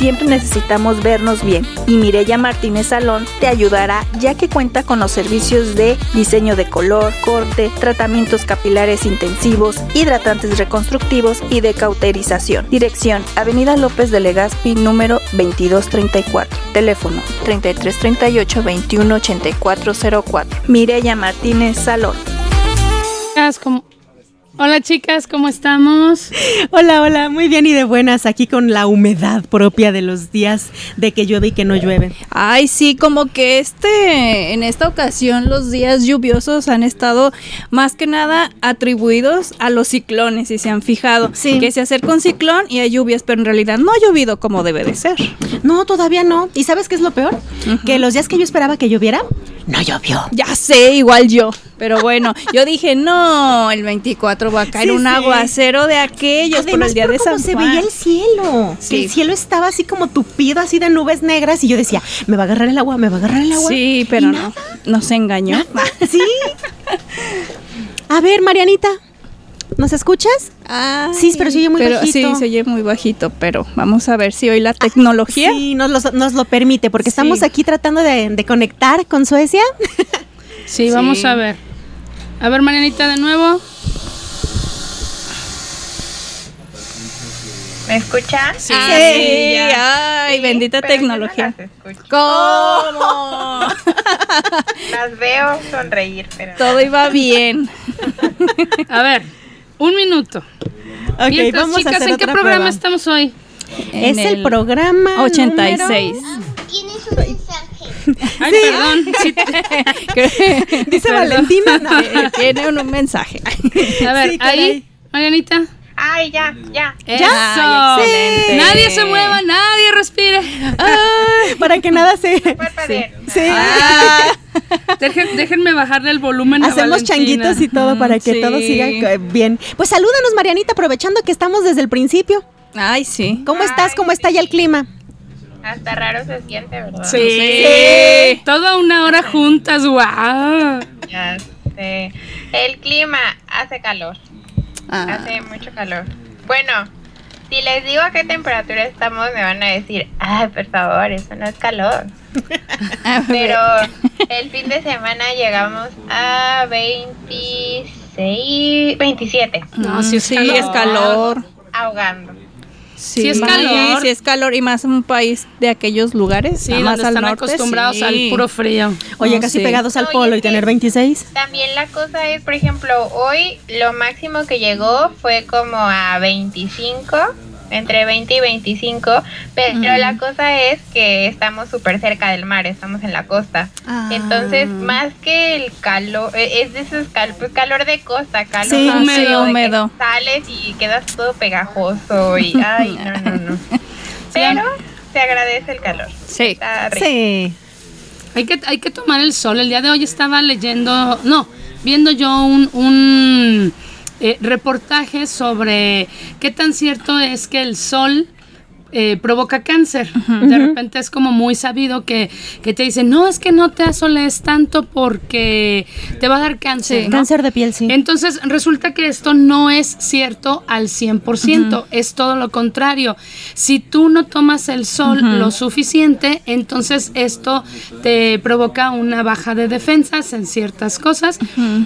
Siempre necesitamos vernos bien y Mireya Martínez Salón te ayudará ya que cuenta con los servicios de diseño de color, corte, tratamientos capilares intensivos, hidratantes reconstructivos y de cauterización. Dirección Avenida López de Legazpi número 2234. Teléfono 3338 218404. Mireya Martínez Salón. Chicas, ¿cómo- Hola chicas, ¿cómo estamos? Hola, hola, muy bien y de buenas, aquí con la humedad propia de los días de que llueve y que no llueve. Ay, sí, como que este, en esta ocasión los días lluviosos han estado más que nada atribuidos a los ciclones, si se han fijado. Sí. Que se acerca un ciclón y hay lluvias, pero en realidad no ha llovido como debe de ser. No, todavía no. ¿Y sabes qué es lo peor? Que los días que yo esperaba que lloviera, no llovió. Ya sé, igual yo. Pero bueno, yo dije, no, el 24 va a caer Sí, un sí. aguacero de aquellos por Además, el día por de San se Juan. veía el cielo. Sí. El cielo estaba así como tupido, así de nubes negras, y yo decía, me va a agarrar el agua, me va a agarrar el agua. Sí, pero no, nos engañó. Sí. A ver, Marianita, ¿nos escuchas? Ay, Sí, pero se oye muy pero bajito. Sí, se oye muy bajito, pero vamos a ver si hoy la tecnología. Sí, nos lo, nos lo permite, porque Sí. estamos aquí tratando de, de conectar con Suecia. Sí, vamos a ver. A ver, Marianita, de nuevo. ¿Me escuchan? Sí, Sí, ya. ay, Sí, bendita pero yo no tecnología. las. ¿Cómo? Las veo sonreír, pero Todo iba bien. A ver, un minuto. Ok, Mientras, vamos chicas, a hacer ¿en qué otra programa prueba. estamos hoy? Es En el, programa 86. Ay, perdón. Sí, Dice Perdón. Valentina. No. Eh, Tiene un, un mensaje. A ver, Sí, ahí, Marianita. Ay, ya, ya. Eso. Ay, excelente. Nadie se mueva, nadie respire. Ay, para que nada se. Parpadeen. Sí. Ah, Dejen- déjenme bajarle el volumen a Hacemos changuitos y todo para que sí. todo siga eh, bien. Pues salúdanos, Marianita, aprovechando que estamos desde el principio. Ay, sí. ¿Cómo estás? ¿Cómo está ya el clima? Hasta raro se siente, ¿verdad? Sí. Toda una hora juntas, guau. Ya sé. El clima hace calor. Ah, Hace mucho calor. Bueno, si les digo a qué temperatura estamos, me van a decir, ay, por favor, eso no es calor. Pero el fin de semana llegamos a 26, 27, No, sí es sí, es calor. ahogando. Sí, Sí es calor. Sí, es calor y más en un país de aquellos lugares. Sí, más donde al están norte, acostumbrados sí. al puro frío. Oye, No, casi sí. pegados al Oye, polo y tener 26. También la cosa es, por ejemplo, hoy lo máximo que llegó fue como a 25, entre 20 y 25, pero la cosa es que estamos súper cerca del mar, estamos en la costa. Ah. Entonces, más que el calor, eh, es de esos cal- pues, calor de costa, calor Sí, húmedo, sí, de que húmedo. sales y quedas todo pegajoso y, ay, no, no, no. Pero se agradece el calor. Sí. Está rico. Sí. Hay que, hay que tomar el sol. El día de hoy estaba leyendo, no, viendo yo un, un eh, reportaje sobre qué tan cierto es que el sol eh, provoca cáncer. De repente es como muy sabido que, que te dicen, no, es que no te asoles tanto porque te va a dar cáncer. ¿no? Cáncer de piel, sí. Entonces resulta que esto no es cierto al 100%, es todo lo contrario. Si tú no tomas el sol lo suficiente, entonces esto te provoca una baja de defensas en ciertas cosas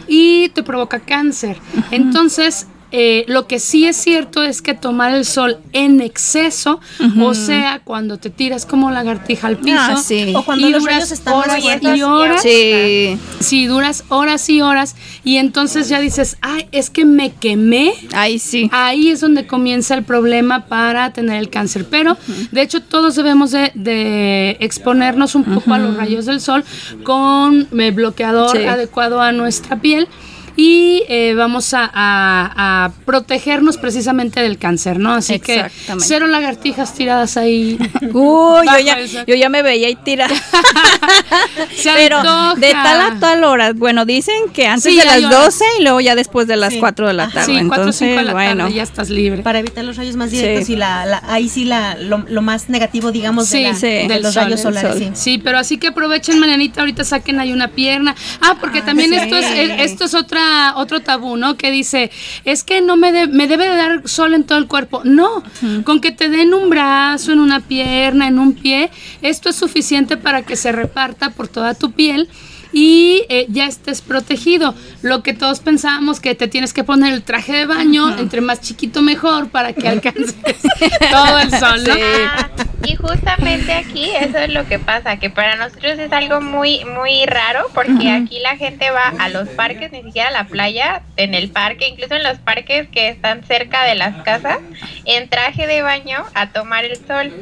y te provoca cáncer. Entonces eh, lo que sí es cierto es que tomar el sol en exceso, o sea, cuando te tiras como lagartija al piso, Ah, sí. O cuando y los duras rayos están horas y horas, Sí. sí, duras horas y horas, y entonces ya dices, ay, es que me quemé. Ahí sí. Ahí es donde comienza el problema para tener el cáncer. Pero, de hecho, todos debemos de, de exponernos un poco a los rayos del sol con eh, bloqueador Sí. adecuado a nuestra piel. Y eh, vamos a, a- a protegernos precisamente del cáncer, ¿no? Así que Exactamente. cero lagartijas tiradas ahí. Uy, yo ya, yo ya me veía y tira. Se Pero antoja. de tal a tal hora. Bueno, dicen que antes Sí, de las horas. 12 y luego ya después de las Sí. 4 de la tarde. Sí, cuatro o Entonces, cinco de la bueno. tarde, ya estás libre. Para evitar los rayos más directos Sí. y la, la- ahí sí la, lo, lo más negativo, digamos, Sí, de, la- sí. de Del los sol, rayos solares. sol. sí. Sí, pero así que aprovechen, Marianita, ahorita saquen ahí una pierna. Ah, porque también sí. esto es eh, esto es otra otro tabú, ¿no? Que dice, es que no me, de- me debe de dar sol en todo el cuerpo. No, con que te den un brazo, en una pierna, en un pie, esto es suficiente para que se reparta por toda tu piel y eh, ya estés protegido. Lo que todos pensábamos que te tienes que poner el traje de baño, entre más chiquito mejor, para que alcances todo el sol, ¿no? Ah, y justamente aquí eso es lo que pasa, que para nosotros es algo muy muy raro porque aquí la gente va a los parques, ni siquiera a la playa, en el parque, incluso en los parques que están cerca de las casas, en traje de baño a tomar el sol.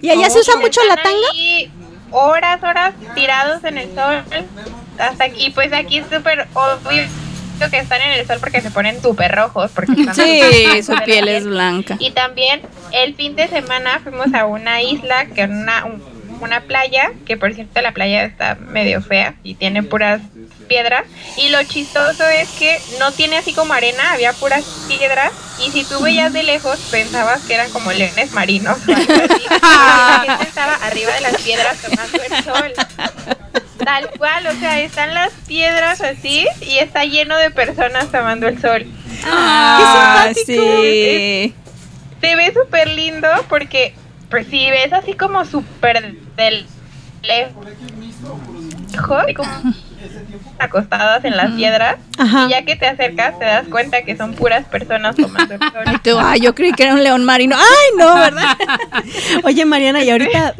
Y allá se usa mucho la tanga. ahí horas, horas tirados en el sol. Hasta aquí, pues aquí es súper obvio que están en el sol porque se ponen súper rojos. Porque están Sí, su piel es blanca. y también el fin de semana fuimos a una isla, que es una, un- una playa, que por cierto la playa está medio fea y tiene puras piedras. Y lo chistoso es que no tiene así como arena, había puras piedras. Y si tú veías de lejos, pensabas que eran como leones marinos. o algo así. la gente estaba arriba de las piedras tomando el sol. Tal cual, o sea, están las piedras así y está lleno de personas tomando el sol. Ah, ¡Qué simpático! sí. se ve súper lindo porque, pues si ves así como súper del lejos, como acostadas en las piedras, Ajá. y ya que te acercas te das cuenta que son puras personas tomando el sol. Y tú, ay, yo creí que era un león marino. Ay, no, ¿verdad? Oye, Mariana, y ahorita,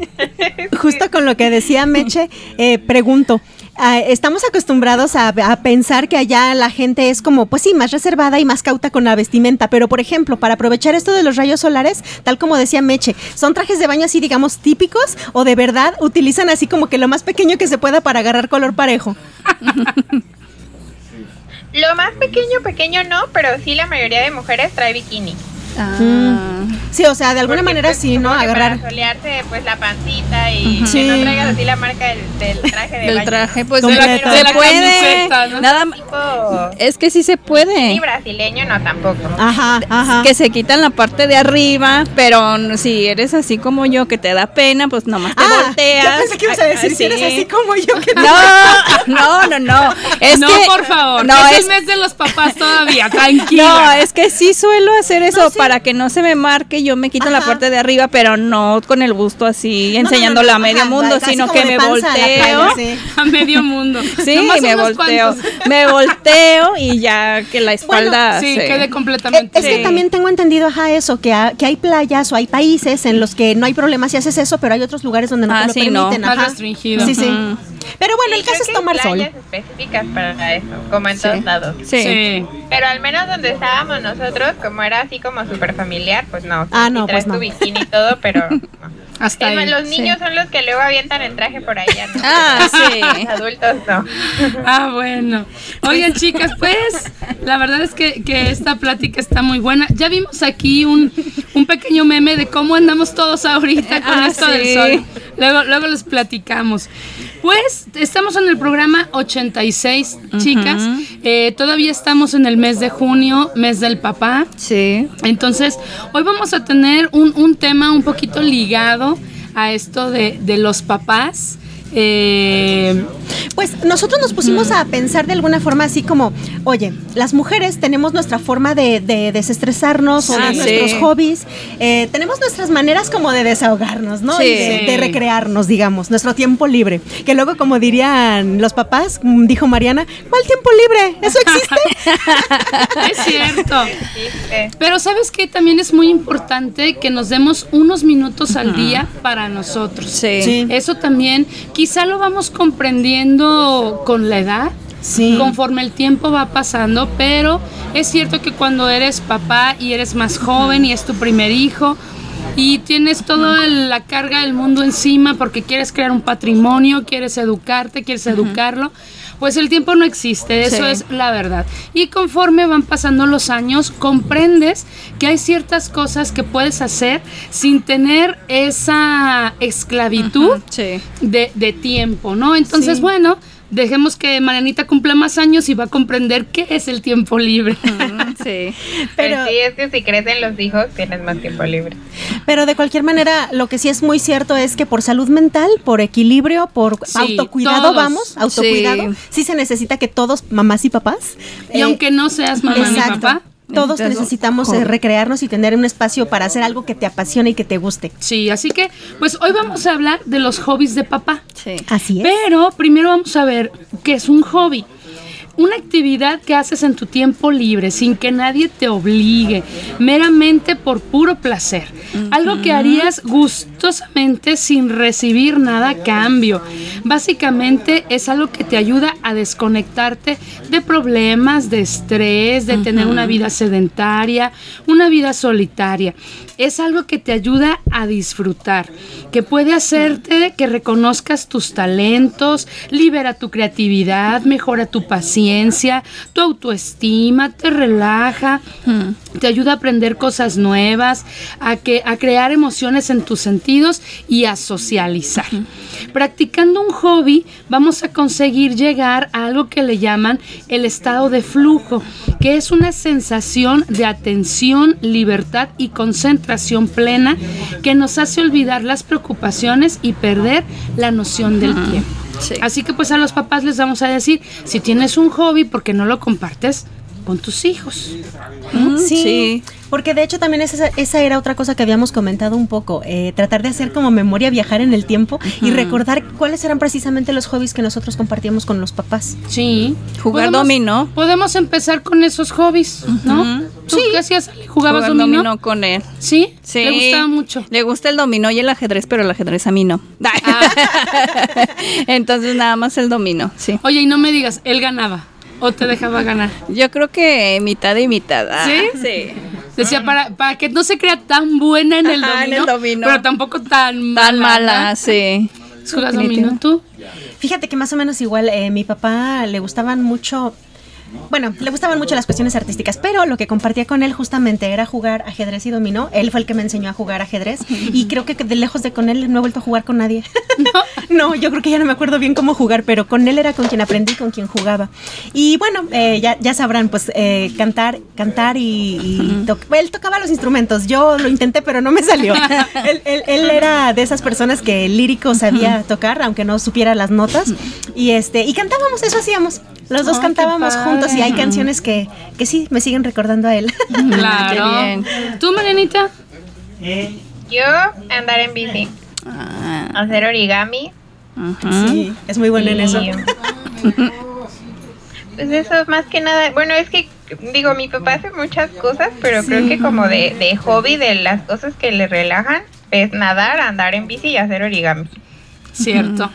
justo con lo que decía Meche, eh, pregunto. Ah, estamos acostumbrados a, a pensar que allá la gente es como, pues sí, más reservada y más cauta con la vestimenta, pero por ejemplo, para aprovechar esto de los rayos solares, tal como decía Meche, ¿son trajes de baño así, digamos, típicos o de verdad utilizan así como que lo más pequeño que se pueda para agarrar color parejo? Lo más pequeño, pequeño no, pero sí la mayoría de mujeres trae bikini. Ah. Sí, o sea, de alguna Porque, manera pues, sí, ¿no? Agarrar. Para solearse, pues la pancita y Sí. que no traigas así la marca del, del traje de Del baño. traje, pues Completo. se De la puede. camiseta, ¿no? Nada más. Tipo, Es que sí se puede. ni brasileño, no tampoco. Ajá, ajá. Que se quitan la parte de arriba, pero si eres así como yo, que te da pena, pues nomás te Ah, volteas. Yo pensé que ibas a decir, si eres Así. como yo, que No, no, no, no. Es no, que, por favor, No, es, es, el mes de los papás todavía, tranquila. no, es que sí suelo hacer eso No, sí. para que no se me marque. Yo me quito la parte de arriba, pero no con el busto así, no, no, enseñándola no, a medio ajá, mundo, sino que me a volteo. sí. A medio mundo. Sí, me volteo. cuantos. Me volteo y ya que la espalda Sí, quede Eh, completamente. Es que Sí. también tengo entendido, ajá, eso, que, ha- que hay playas o hay países en los que no hay problema si haces eso, pero hay otros lugares donde no Ah, te lo sí, no. permiten. Más restringido. Sí, sí. Pero bueno, Sí, el caso es tomar hay sol. playas específicas para eso, como en Sí. todos lados. Sí. Sí. Pero al menos donde estábamos nosotros, como era así como súper familiar, pues no. Ah, no, traes pues no. tu bikini y todo, pero no. Hasta ahí. los niños son los que luego avientan el traje por allá, ¿no? Ah, sí. Los adultos no. Ah, bueno. Oigan, chicas, pues la verdad es que, que esta plática está muy buena. Ya vimos aquí un, un pequeño meme de cómo andamos todos ahorita con Ah, esto sí. del sol. Luego, luego les platicamos. Pues estamos en el programa 86, chicas. Eh, todavía estamos en el mes de junio, mes del papá. Sí. Entonces, hoy vamos a tener un, un tema un poquito ligado a esto de, de los papás. Eh, Pues nosotros nos pusimos a pensar de alguna forma así como, oye, las mujeres tenemos nuestra forma de, de desestresarnos o de Ah, sí. nuestros hobbies, eh, tenemos nuestras maneras como de desahogarnos, ¿no? Sí. Y de, de recrearnos, digamos, nuestro tiempo libre. Que luego, como dirían los papás, mm, dijo Mariana, ¿cuál tiempo libre? ¿Eso existe? es cierto. Pero sabes que también es muy importante que nos demos unos minutos al día para nosotros. Sí. Sí. Eso también quizá lo vamos comprendiendo con la edad. Sí. Conforme el tiempo va pasando, pero es cierto que cuando eres papá y eres más joven y es tu primer hijo y tienes toda la carga del mundo encima porque quieres crear un patrimonio, quieres educarte, quieres educarlo, pues el tiempo no existe, eso Sí. es la verdad. Y conforme van pasando los años, comprendes que hay ciertas cosas que puedes hacer sin tener esa esclavitud Sí. de, de tiempo, ¿no? Entonces, Sí. bueno, dejemos que Marianita cumpla más años y va a comprender qué es el tiempo libre. Sí. Pero- Pero sí, es que si crecen los hijos, tienes más tiempo libre. Pero de cualquier manera, lo que sí es muy cierto es que por salud mental, por equilibrio, por Sí, autocuidado, todos. vamos, autocuidado, Sí. sí. se necesita que todos, mamás y papás, y eh, aunque no seas mamá ni papá, todos necesitamos eh, recrearnos y tener un espacio para hacer algo que te apasione y que te guste. sí, así que, pues hoy vamos a hablar de los hobbies de papá. Sí. Así es. Pero primero vamos a ver qué es un hobby. Una actividad que haces en tu tiempo libre, sin que nadie te obligue, meramente por puro placer. Algo que harías gustosamente sin recibir nada a cambio. Básicamente es algo que te ayuda a desconectarte de problemas, de estrés, de tener una vida sedentaria, una vida solitaria. Es algo que te ayuda a disfrutar, que puede hacerte que reconozcas tus talentos, libera tu creatividad, mejora tu paciencia, tu autoestima, te relaja, te ayuda a aprender cosas nuevas, a, que, a crear emociones en tus sentidos y a socializar. Practicando un hobby vamos a conseguir llegar a algo que le llaman el estado de flujo, que es una sensación de atención, libertad y concentración plena que nos hace olvidar las preocupaciones y perder la noción del tiempo. Sí. Así que pues a los papás les vamos a decir, si tienes un hobby, ¿por qué no lo compartes con tus hijos? Sí, Sí. porque de hecho también esa, esa era otra cosa que habíamos comentado un poco, eh, tratar de hacer como memoria, viajar en el tiempo y recordar cuáles eran precisamente los hobbies que nosotros compartíamos con los papás. Sí. Jugar Podemos- dominó. Podemos empezar con esos hobbies, ¿no? ¿Tú qué hacías? Ale? ¿Jugabas Jugar dominó? con él. ¿Sí? Sí. Le gustaba mucho. Le gusta el dominó y el ajedrez, pero el ajedrez a mí no. Entonces nada más el dominó, sí. Oye, y no me digas, él ganaba o te dejaba ganar. Yo creo que mitad y mitad. Ah, ¿Sí? Sí. Decía, para, para que no se crea tan buena en el Ajá, en dominó, el dominó. pero tampoco tan mala. Tan mala, sí. ¿Jugas dominó tú? Fíjate que más o menos igual, eh, mi papá le gustaban mucho, bueno, le gustaban mucho las cuestiones artísticas, pero lo que compartía con él justamente era jugar ajedrez y dominó. Él fue el que me enseñó a jugar ajedrez y creo que de lejos de con él no he vuelto a jugar con nadie. no, yo creo que ya no me acuerdo bien cómo jugar, pero con él era con quien aprendí, con quien jugaba. Y bueno, eh, ya, ya sabrán, pues eh, cantar, cantar y, y to- él tocaba los instrumentos. Yo lo intenté, pero no me salió. él, él- él era de esas personas que lírico sabía tocar, aunque no supiera las notas. Y este, y cantábamos, eso hacíamos. Los dos Oh, cantábamos juntos y hay canciones que, que sí me siguen recordando a él. Claro. Qué bien. ¿Tú, Marianita? Yo andar en bici, Ah, hacer origami. Sí, es muy bueno en y- eso. Pues eso, más que nada, bueno, es que digo, mi papá hace muchas cosas, pero creo que como de, de hobby, de las cosas que le relajan, es nadar, andar en bici y hacer origami. Cierto.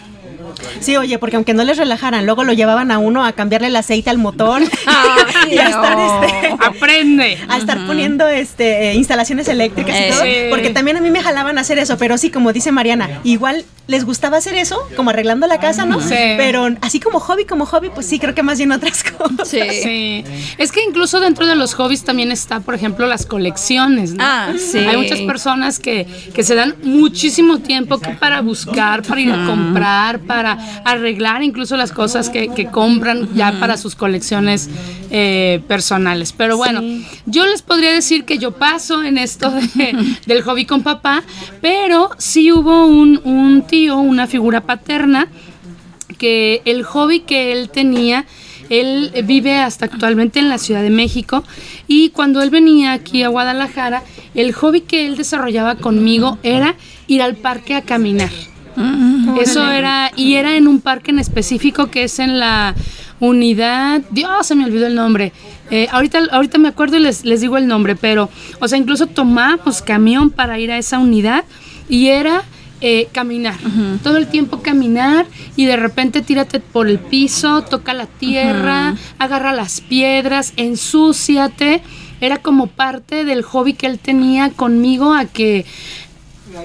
Sí, oye, porque aunque no les relajaran, luego lo llevaban a uno a cambiarle el aceite al motor y a estar, este, Aprende. a estar poniendo este eh, instalaciones eléctricas y Eh, todo, sí. porque también a mí me jalaban a hacer eso, pero sí, como dice Mariana, igual les gustaba hacer eso, como arreglando la casa, ¿no? Sí. Pero así como hobby, como hobby, pues sí, creo que más bien otras cosas. Sí. Sí. Es que incluso dentro de los hobbies también está, por ejemplo, las colecciones, ¿no? Ah, sí. Hay muchas personas que, que se dan muchísimo tiempo que para buscar, para ir a comprar, para arreglar incluso las cosas que, que compran ya para sus colecciones eh, personales. Pero bueno, yo les podría decir que yo paso en esto de- del hobby con papá, pero sí hubo un, un tío, una figura paterna, que el hobby que él tenía, él vive hasta actualmente en la Ciudad de México y cuando él venía aquí a Guadalajara, el hobby que él desarrollaba conmigo era ir al parque a caminar. Eso era, y era en un parque en específico que es en la unidad, Dios, se me olvidó el nombre. Eh, ahorita, ahorita me acuerdo y les, les digo el nombre, pero, o sea, incluso tomamos camión para ir a esa unidad y era eh, caminar, todo el tiempo caminar y de repente tírate por el piso, toca la tierra, agarra las piedras, ensúciate. Era como parte del hobby que él tenía conmigo a que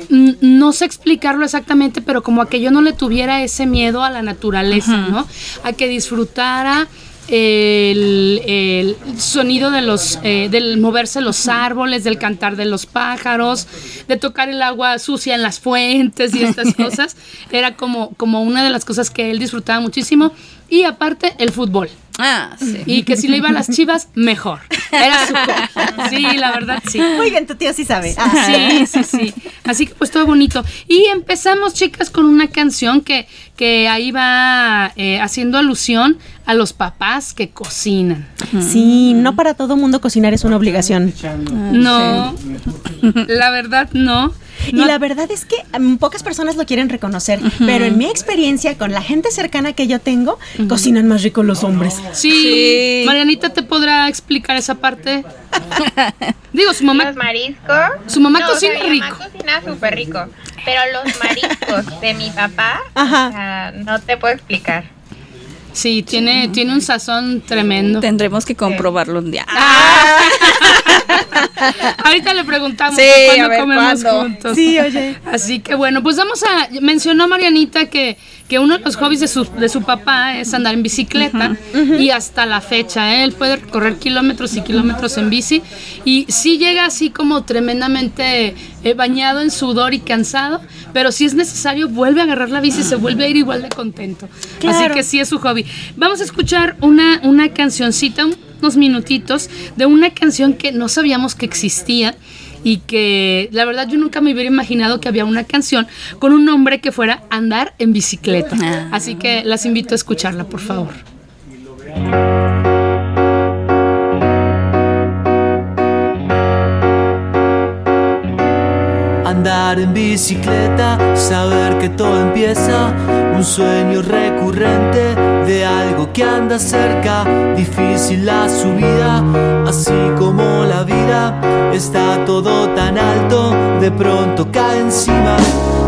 no sé explicarlo exactamente, pero como a que yo no le tuviera ese miedo a la naturaleza, ¿no? A que disfrutara el, el sonido de los, eh, del moverse los árboles, del cantar de los pájaros, de tocar el agua sucia en las fuentes y estas cosas. Era como, como una de las cosas que él disfrutaba muchísimo. Y aparte, el fútbol. Ah, sí. Y que si le iba a las chivas, mejor. Era su hobby. Sí, la verdad, sí. Muy bien, tu tío sí sabe. Ah, Sí, sí, sí. Así que pues todo bonito. Y empezamos, chicas, con una canción que, que ahí va eh, haciendo alusión a los papás que cocinan. Sí, no para todo mundo cocinar es una obligación. No, la verdad no. No- Y la verdad es que mm, pocas personas lo quieren reconocer, pero en mi experiencia con la gente cercana que yo tengo, cocinan más rico los hombres. Sí, Sí. Marianita te podrá explicar esa parte. Digo, su mamá, Los mariscos. su mamá No, o sea, cocina mi rico. mamá cocina súper rico. Pero los mariscos de mi papá, Ajá. no te puedo explicar. Sí, tiene, tiene un sazón tremendo. Tendremos que comprobarlo un día. Ahorita le preguntamos Sí, cuándo ver, comemos ¿cuándo? juntos. Sí, oye. Así que bueno, pues vamos a. Mencionó Marianita que, que uno de los hobbies de su, de su papá es andar en bicicleta. Y hasta la fecha, ¿eh? él puede recorrer kilómetros y kilómetros en bici. Y sí llega así como tremendamente eh, bañado en sudor y cansado. Pero si es necesario, vuelve a agarrar la bici y se vuelve a ir igual de contento. Así que sí es su hobby. Vamos a escuchar una, una cancioncita, unos minutitos, de una canción que no sabíamos que existía y que la verdad yo nunca me hubiera imaginado que había una canción con un nombre que fuera andar en bicicleta. Ah. Así que las invito a escucharla, por favor. Andar en bicicleta, saber que todo empieza, un sueño recurrente de algo que anda cerca, difícil la subida, así como la vida, está todo tan alto, de pronto cae encima.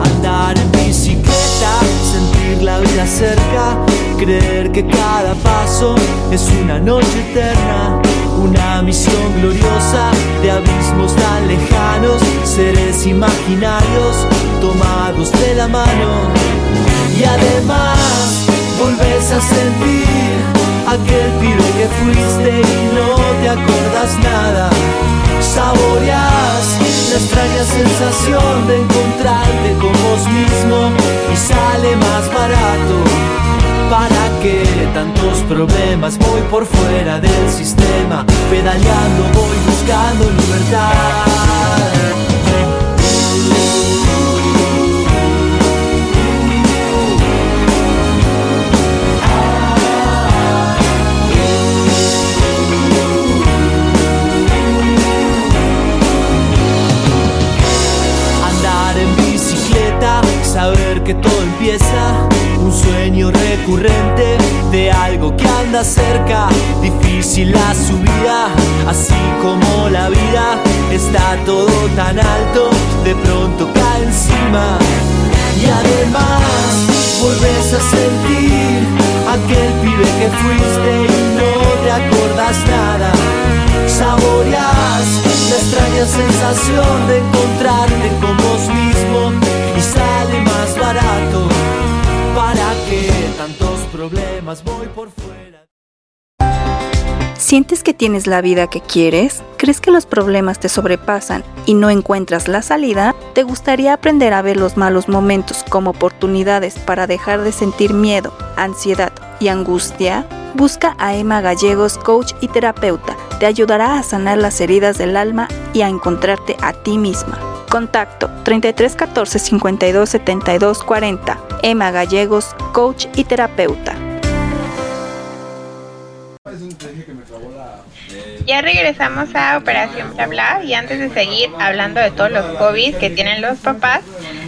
Andar en bicicleta, sentir la vida cerca, creer que cada paso es una noche eterna, una misión gloriosa de abismos tan lejanos, seres imaginarios tomados de la mano. Y además volves a sentir aquel pibe que fuiste y no te acordas nada. Saboreas la extraña sensación de encontrarte con vos mismo y sale más barato. ¿Para qué tantos problemas? Voy por fuera del sistema, pedaleando voy buscando libertad. Andar en bicicleta, saber que todo empieza, un sueño recurrente de algo que anda cerca, difícil la subida, así como la vida, está todo tan alto, de pronto cae encima. Y además, volves a sentir aquel pibe que fuiste y no te acordas nada. Saboreas la extraña sensación de encontrarte con vos mismo y sale más barato más voy por fuera. ¿Sientes que tienes la vida que quieres? ¿Crees que los problemas te sobrepasan y no encuentras la salida? ¿Te gustaría aprender a ver los malos momentos como oportunidades para dejar de sentir miedo, ansiedad y angustia? Busca a Emma Gallegos, coach y terapeuta. Te ayudará a sanar las heridas del alma y a encontrarte a ti misma. Contacto 33 14 52 72 40. Emma Gallegos, coach y terapeuta. Ya regresamos a Operación Bla Bla y antes de seguir hablando de todos los hobbies que tienen los papás,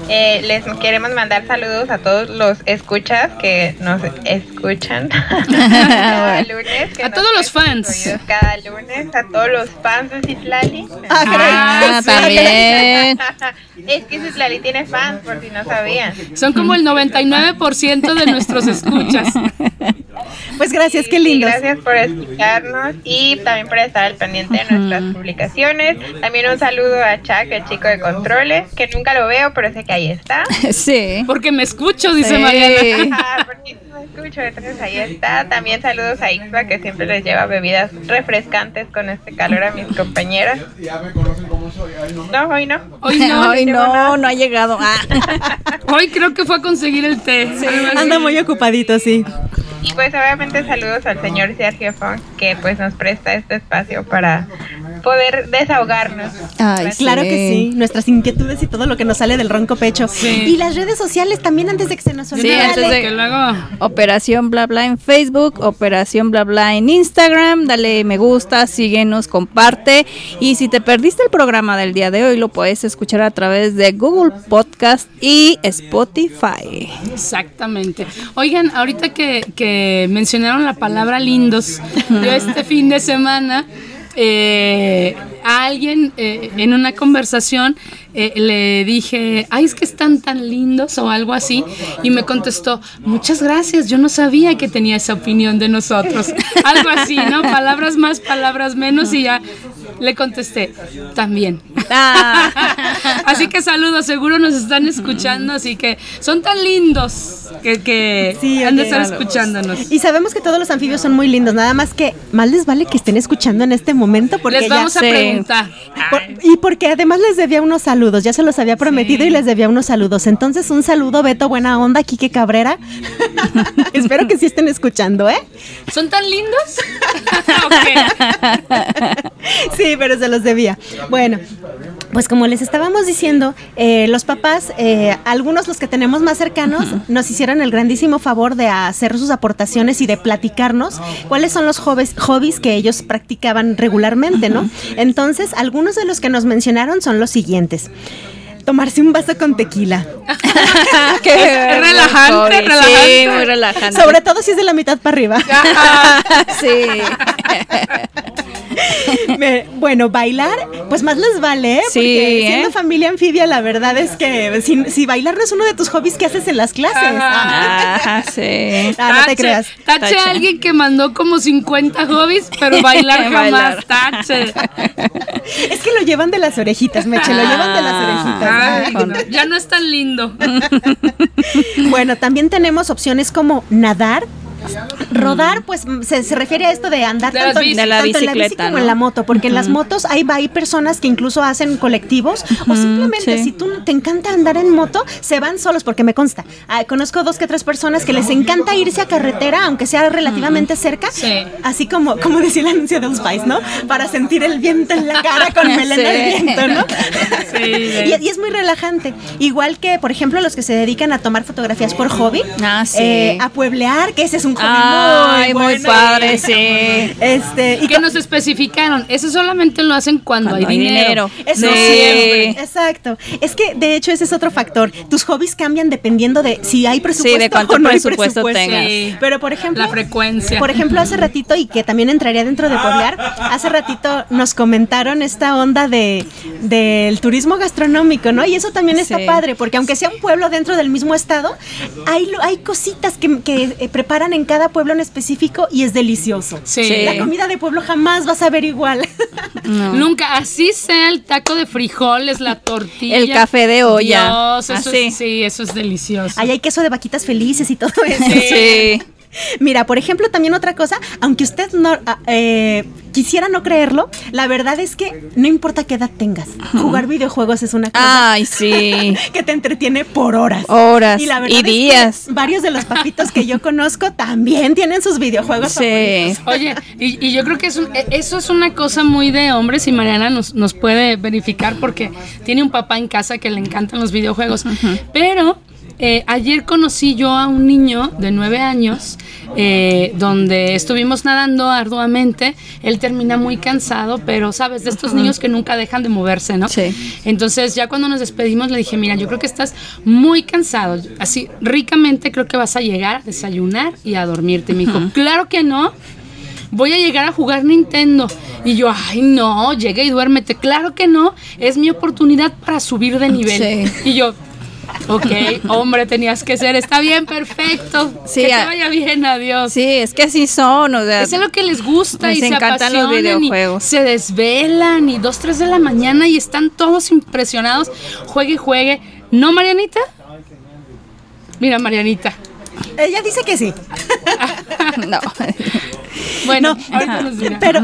eh, les queremos mandar saludos a todos los escuchas que nos escuchan cada lunes. que A nos todos los fans. Cada lunes, a todos los fans de Citlali. Ah. Ah, Sí. también. es que Citlali tiene fans, por si no sabían. Son como el 99% de nuestros escuchas. Pues gracias, qué Sí, lindos. Gracias por escucharnos y también por estar al pendiente de nuestras publicaciones. También un saludo a Chuck, el chico de controles, que nunca lo veo, pero sé que ahí está. Sí. Porque me escucho, dice Sí. Mariana. Ah, porque no escucho, entonces ahí está. También saludos a Ixba, que siempre les lleva bebidas refrescantes con este calor a mis compañeras. No, hoy no. Hoy no, Ay, no, no ha llegado. Ah. hoy creo que fue a conseguir el té. así. Anda muy ocupadito, sí. Y pues obviamente saludos al señor Sergio Fon, que pues nos presta este espacio para poder desahogarnos. Ay, Claro que sí, nuestras inquietudes y todo lo que nos sale del ronco pecho. Sí. Y las redes sociales también antes de que se nos De olvide. antes de- luego Operación Bla Bla en Facebook, Operación Bla Bla en Instagram. Dale me gusta, síguenos, comparte. Y si te perdiste el programa del día de hoy, lo puedes escuchar a través de Google Podcast y Spotify. Exactamente. Oigan, ahorita que, que mencionaron la palabra lindos, yo este fin de semana eh, a alguien eh, en una conversación eh, le dije, ay, es que están tan lindos o algo así, y me contestó, muchas gracias, yo no sabía que tenía esa opinión de nosotros. algo así, ¿no? Palabras más, palabras menos, y ya le contesté, también. Ah. así que saludos, seguro nos están escuchando, así que son tan lindos que, que Sí, han de estar escuchándonos. Y sabemos que todos los anfibios son muy lindos, nada más que más les vale que estén escuchando en este momento porque Les ya- vamos a preguntar. Por- y porque además les debía unos saludos, ya se los había prometido y les debía unos saludos. Entonces, un saludo, Beto, buena onda, Quique Cabrera. Espero que sí estén escuchando, ¿eh? ¿Son tan lindos? Sí, pero se los debía. Bueno, pues como les estábamos diciendo, eh, los papás, eh, algunos los que tenemos más cercanos, nos hicieron el grandísimo favor de hacer sus aportaciones y de platicarnos cuáles son los hobbies, hobbies que ellos practicaban regularmente, ¿no? Entonces, algunos de los que nos mencionaron son los siguientes. Tomarse un vaso con tequila. Es relajante, hobby. Sí, relajante. muy relajante. Sobre todo si es de la mitad para arriba. sí. Me- bueno, bailar, pues más les vale, ¿eh? Sí, Porque ¿eh? siendo familia anfibia, la verdad es que si, si bailar no es uno de tus hobbies que haces en las clases. Ajá. Ajá, sí. Ah, no te Tache, creas. Tache Tache. a alguien que mandó como 50 hobbies, pero bailar jamás. Bailar. Tache. Es que lo llevan de las orejitas, Meche, lo llevan de las orejitas. Ay, ¿no? no, ya no es tan lindo. Bueno, también tenemos opciones como nadar. Rodar, pues mm, se, se refiere a esto de andar De tanto, bici. De la tanto en la bici bicicleta, como ¿no? en la moto, porque en las motos hay, hay personas que incluso hacen colectivos o simplemente sí. si tú te encanta andar en moto, se van solos, porque me consta. Ah, conozco dos que tres personas que les encanta irse a carretera, aunque sea relativamente cerca, Sí. así como, como decía el anuncio de Spice, ¿no? Para sentir el viento en la cara con melena Sí. al viento, ¿no? Sí, y, y es muy relajante. Igual que, por ejemplo, los que se dedican a tomar fotografías por hobby, Ah, sí. eh, a pueblear, que ese es un hobby Ay, muy bueno. padre, sí. Este, y que nos especificaron, eso solamente lo hacen cuando, Cuando hay hay dinero. dinero. Eso Sí. siempre. Exacto. Es que de hecho ese es otro factor. Tus hobbies cambian dependiendo de si hay presupuesto de cuánto o no hay presupuesto presupuesto. tengas. Sí. Pero por ejemplo, La frecuencia. Por ejemplo, hace ratito y que también entraría dentro de Pueblar, hace ratito nos comentaron esta onda de del turismo gastronómico, ¿no? Y eso también está Sí. padre, porque aunque sea un pueblo dentro del mismo estado, hay lo- hay cositas que, que, eh, preparan en cada pueblo en específico y es delicioso. Sí. La comida de pueblo jamás vas a ver igual. Nunca, así sea el taco de frijoles, la tortilla. El café de olla. Dios, eso Así. es- sí, eso es delicioso. Ahí hay queso de vaquitas felices y todo eso. Sí. Mira, por ejemplo, también otra cosa, aunque usted no ah, eh, quisiera no creerlo, la verdad es que no importa qué edad tengas, jugar videojuegos es una cosa Ay, sí. que te entretiene por horas. Horas Y la verdad y es que días. varios de los papitos que yo conozco también tienen sus videojuegos. Sí. Oye, y, y yo creo que es un- e- eso es una cosa muy de hombres y Mariana nos, nos puede verificar porque tiene un papá en casa que le encantan los videojuegos. Pero eh, ayer conocí yo a un niño de nueve años eh, donde estuvimos nadando arduamente. Él termina muy cansado, pero sabes, de estos niños que nunca dejan de moverse, ¿no? Sí. Entonces ya cuando nos despedimos le dije, mira, yo creo que estás muy cansado. Así, ricamente creo que vas a llegar a desayunar y a dormirte. Me dijo, claro que no. Voy a llegar a jugar Nintendo. Y yo, ay, no, llega y duérmete. Claro que no. Es mi oportunidad para subir de nivel. Sí. Y yo, ok, hombre, tenías que ser. Está bien, perfecto. Sí, que te a- vaya bien, adiós. Sí, es que así son, o sea, Es lo que les gusta Les y se encantan los apasionan y videojuegos. se desvelan y dos, tres de la mañana y están todos impresionados. Juegue y juegue. ¿No, Marianita? Mira, Marianita. Ella dice que sí. no. Bueno, No, ahorita nos dirá. Pero,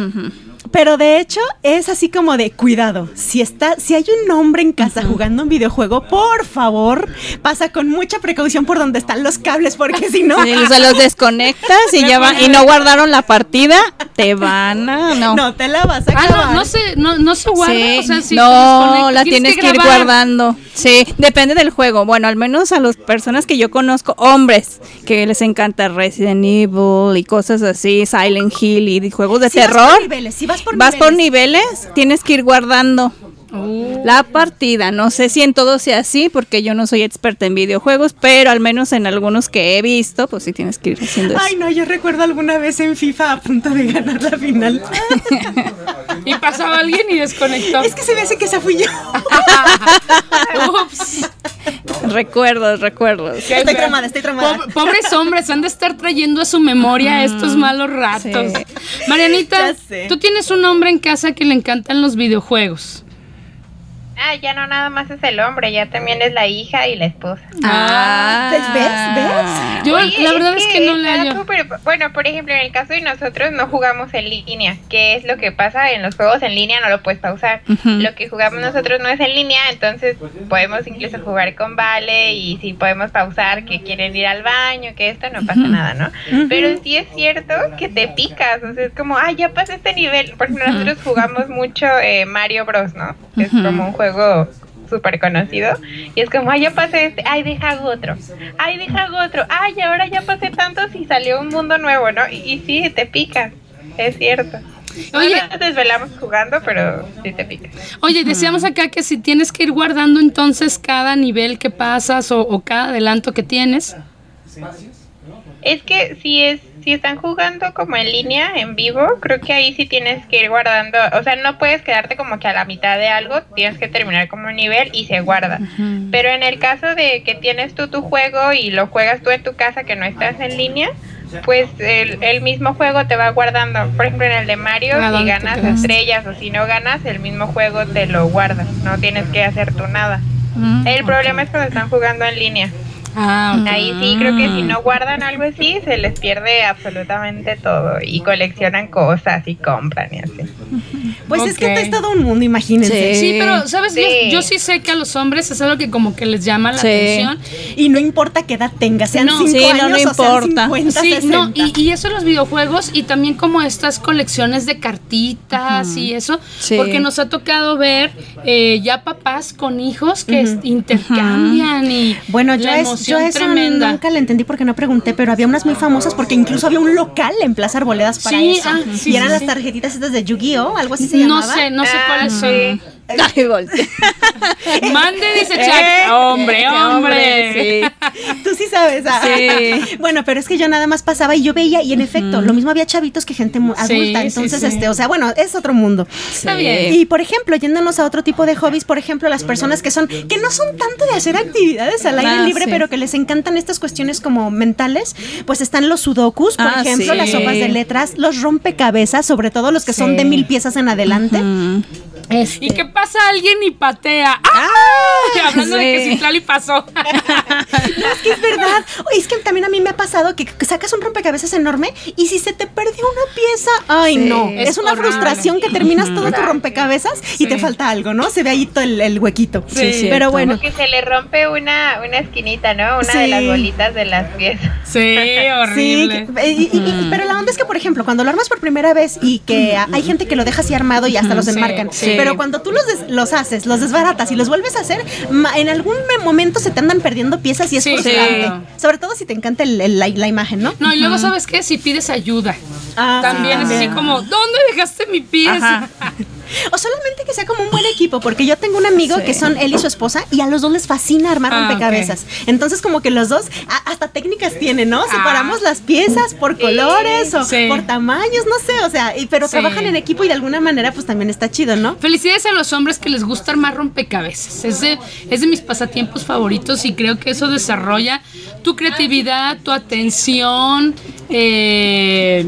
pero de hecho es así como de cuidado. Si está, si hay un hombre en casa jugando un videojuego, por favor, pasa con mucha precaución por donde están los cables, porque si no, Sí, se los desconectas y ya van, y no guardaron la partida, te van a, no. no te la vas a Ah, acabar. no, no se, no, no se guarda. Sí, o sea, si te no, desconectas, la tienes que, ir guardando. Sí, depende del juego. Bueno, al menos a las personas que yo conozco, hombres, que les encanta Resident Evil y cosas así, Silent Hill y juegos de Si vas terror. por niveles, si vas por vas por niveles, tienes que ir guardando la partida. No sé si en todo sea así, porque yo no soy experta en videojuegos, pero al menos en algunos que he visto, pues sí tienes que ir haciendo eso. Ay, no, yo recuerdo alguna vez en FIFA a punto de ganar la final. Y pasaba alguien y desconectó. es que se me hace que esa fui yo. Ups. Recuerdos, recuerdos. Estoy feo. traumada, estoy traumada. Pob- pobres hombres, han de estar trayendo a su memoria estos malos ratos. sí. Marianita, tú tienes un hombre en casa que le encantan los videojuegos. Ah, ya no nada más es el hombre, ya también es la hija y la esposa. Ah, ¿ves? ¿Ves? Yo Oye, la verdad es que, no le hallo. Bueno, por ejemplo, en el caso de nosotros no jugamos en línea, que es lo que pasa en los juegos en línea, no lo puedes pausar. Lo que jugamos nosotros no es en línea, entonces podemos incluso jugar con Vale y si podemos pausar que quieren ir al baño, que esto no pasa nada, ¿no? Pero sí es cierto que te picas, o sea, es como, ay, ya pasé este nivel. Por ejemplo, nosotros jugamos mucho eh, Mario Bros, ¿no? Que es como un juego súper conocido y es como, ay, ya pasé este, ay, deja hago otro, ay, deja hago otro, ay, ahora ya pasé tantos y salió un mundo nuevo, ¿no? Y, y sí, te picas, es cierto. Oye. No nos desvelamos jugando, pero sí te picas. Oye, decíamos acá que si tienes que ir guardando entonces cada nivel que pasas o, o cada adelanto que tienes. Es que si es si están jugando como en línea, en vivo, creo que ahí sí tienes que ir guardando, o sea, no puedes quedarte como que a la mitad de algo, tienes que terminar como un nivel y se guarda. Pero en el caso de que tienes tú tu juego y lo juegas tú en tu casa que no estás en línea, pues el, el mismo juego te va guardando. Por ejemplo, en el de Mario, ¿A si ganas estrellas o si no ganas, el mismo juego te lo guarda, no tienes que hacer tú nada. Mm, El problema es cuando están jugando en línea. Ah. Ahí sí, creo que si no guardan algo así, se les pierde absolutamente todo. Y coleccionan cosas y compran y así. Pues es que es todo un mundo, imagínense. Sí, pero, ¿sabes? Yo- Sí. Yo, sí sé que a los hombres es algo que como que les llama la Sí. atención. Y no importa qué edad tenga, sean No, 5 sí, no, años no o sean importa. 50, Sí, 60. no, y, y eso en los videojuegos y también como estas colecciones de cartitas y eso, Sí. porque nos ha tocado ver eh, ya papás con hijos que intercambian y Bueno, yo, la yo eso tremenda. nunca le entendí porque no pregunté, pero había unas muy famosas porque incluso había un local en Plaza Arboledas para Sí, eso. ah, sí, y eran sí, las sí. tarjetitas estas de Yu-Gi-Oh, algo así se No llamaba. sé, no sé Ah, cuáles son. Sí. Ay. Mande, dice Eh, Chuck. hombre, eh, hombre. sí. Tú sí sabes. ah. Sí. Bueno, pero es que yo nada más pasaba y yo veía y en efecto, lo mismo había chavitos que gente adulta. sí, Entonces, sí. este, o sea, bueno, es otro mundo. Está bien. Y por ejemplo, yéndonos a otro tipo de hobbies, por ejemplo, las personas que son, que no son tanto de hacer actividades al aire Ah, libre, sí. pero que les encantan estas cuestiones como mentales, pues están los sudokus, por Ah, ejemplo, sí. las sopas de letras, los rompecabezas, sobre todo los que son de mil piezas en adelante. Este, ¿Y qué pasa? Alguien y patea. ¡Ah! Hablando de que Sí. Citlali pasó. No, es que es verdad. Oye, es que también a mí me ha pasado que sacas un rompecabezas enorme y si se te perdió una pieza, ay Sí, no. es Es, una horrible. frustración que terminas todo tu rompecabecas y Sí. te falta algo, ¿no? Se ve ahí todo el, el huequito. Sí, cierto. Pero bueno. Como que se le rompe una, una esquinita, ¿no? Una de Sí. las bolitas de las piezas. Sí, Sí, horrible. que- y- y- y- pero la onda es que, por ejemplo, cuando lo armas por primera vez y que hay gente que lo deja así armado y hasta los Sí, enmarcan, sí. pero cuando tú los, des- los haces, los desbaratas y los vuelves a hacer, en algún me- momento se te andan perdiendo piezas y es Sí, frustrante. sí. Sobre todo si te encanta el- el- la, la imagen, ¿no? No, y luego, ¿sabes qué? Si pides ayuda. Ah, también es así como, ¿dónde dejaste mi pieza? O solamente que sea como un buen equipo, porque yo tengo un amigo Sí. que son él y su esposa y a los dos les fascina armar Ah, rompecabezas. Entonces como que los dos a- hasta técnicas tienen, ¿no? Ah. Separamos las piezas por colores o Sí. por tamaños, no sé, o sea, y- pero Sí. trabajan en equipo y de alguna manera pues también está chido, ¿no? Felicidades a los hombres que les gusta armar rompecabezas. Es de, es de mis pasatiempos favoritos y creo que eso desarrolla tu creatividad, tu atención, eh,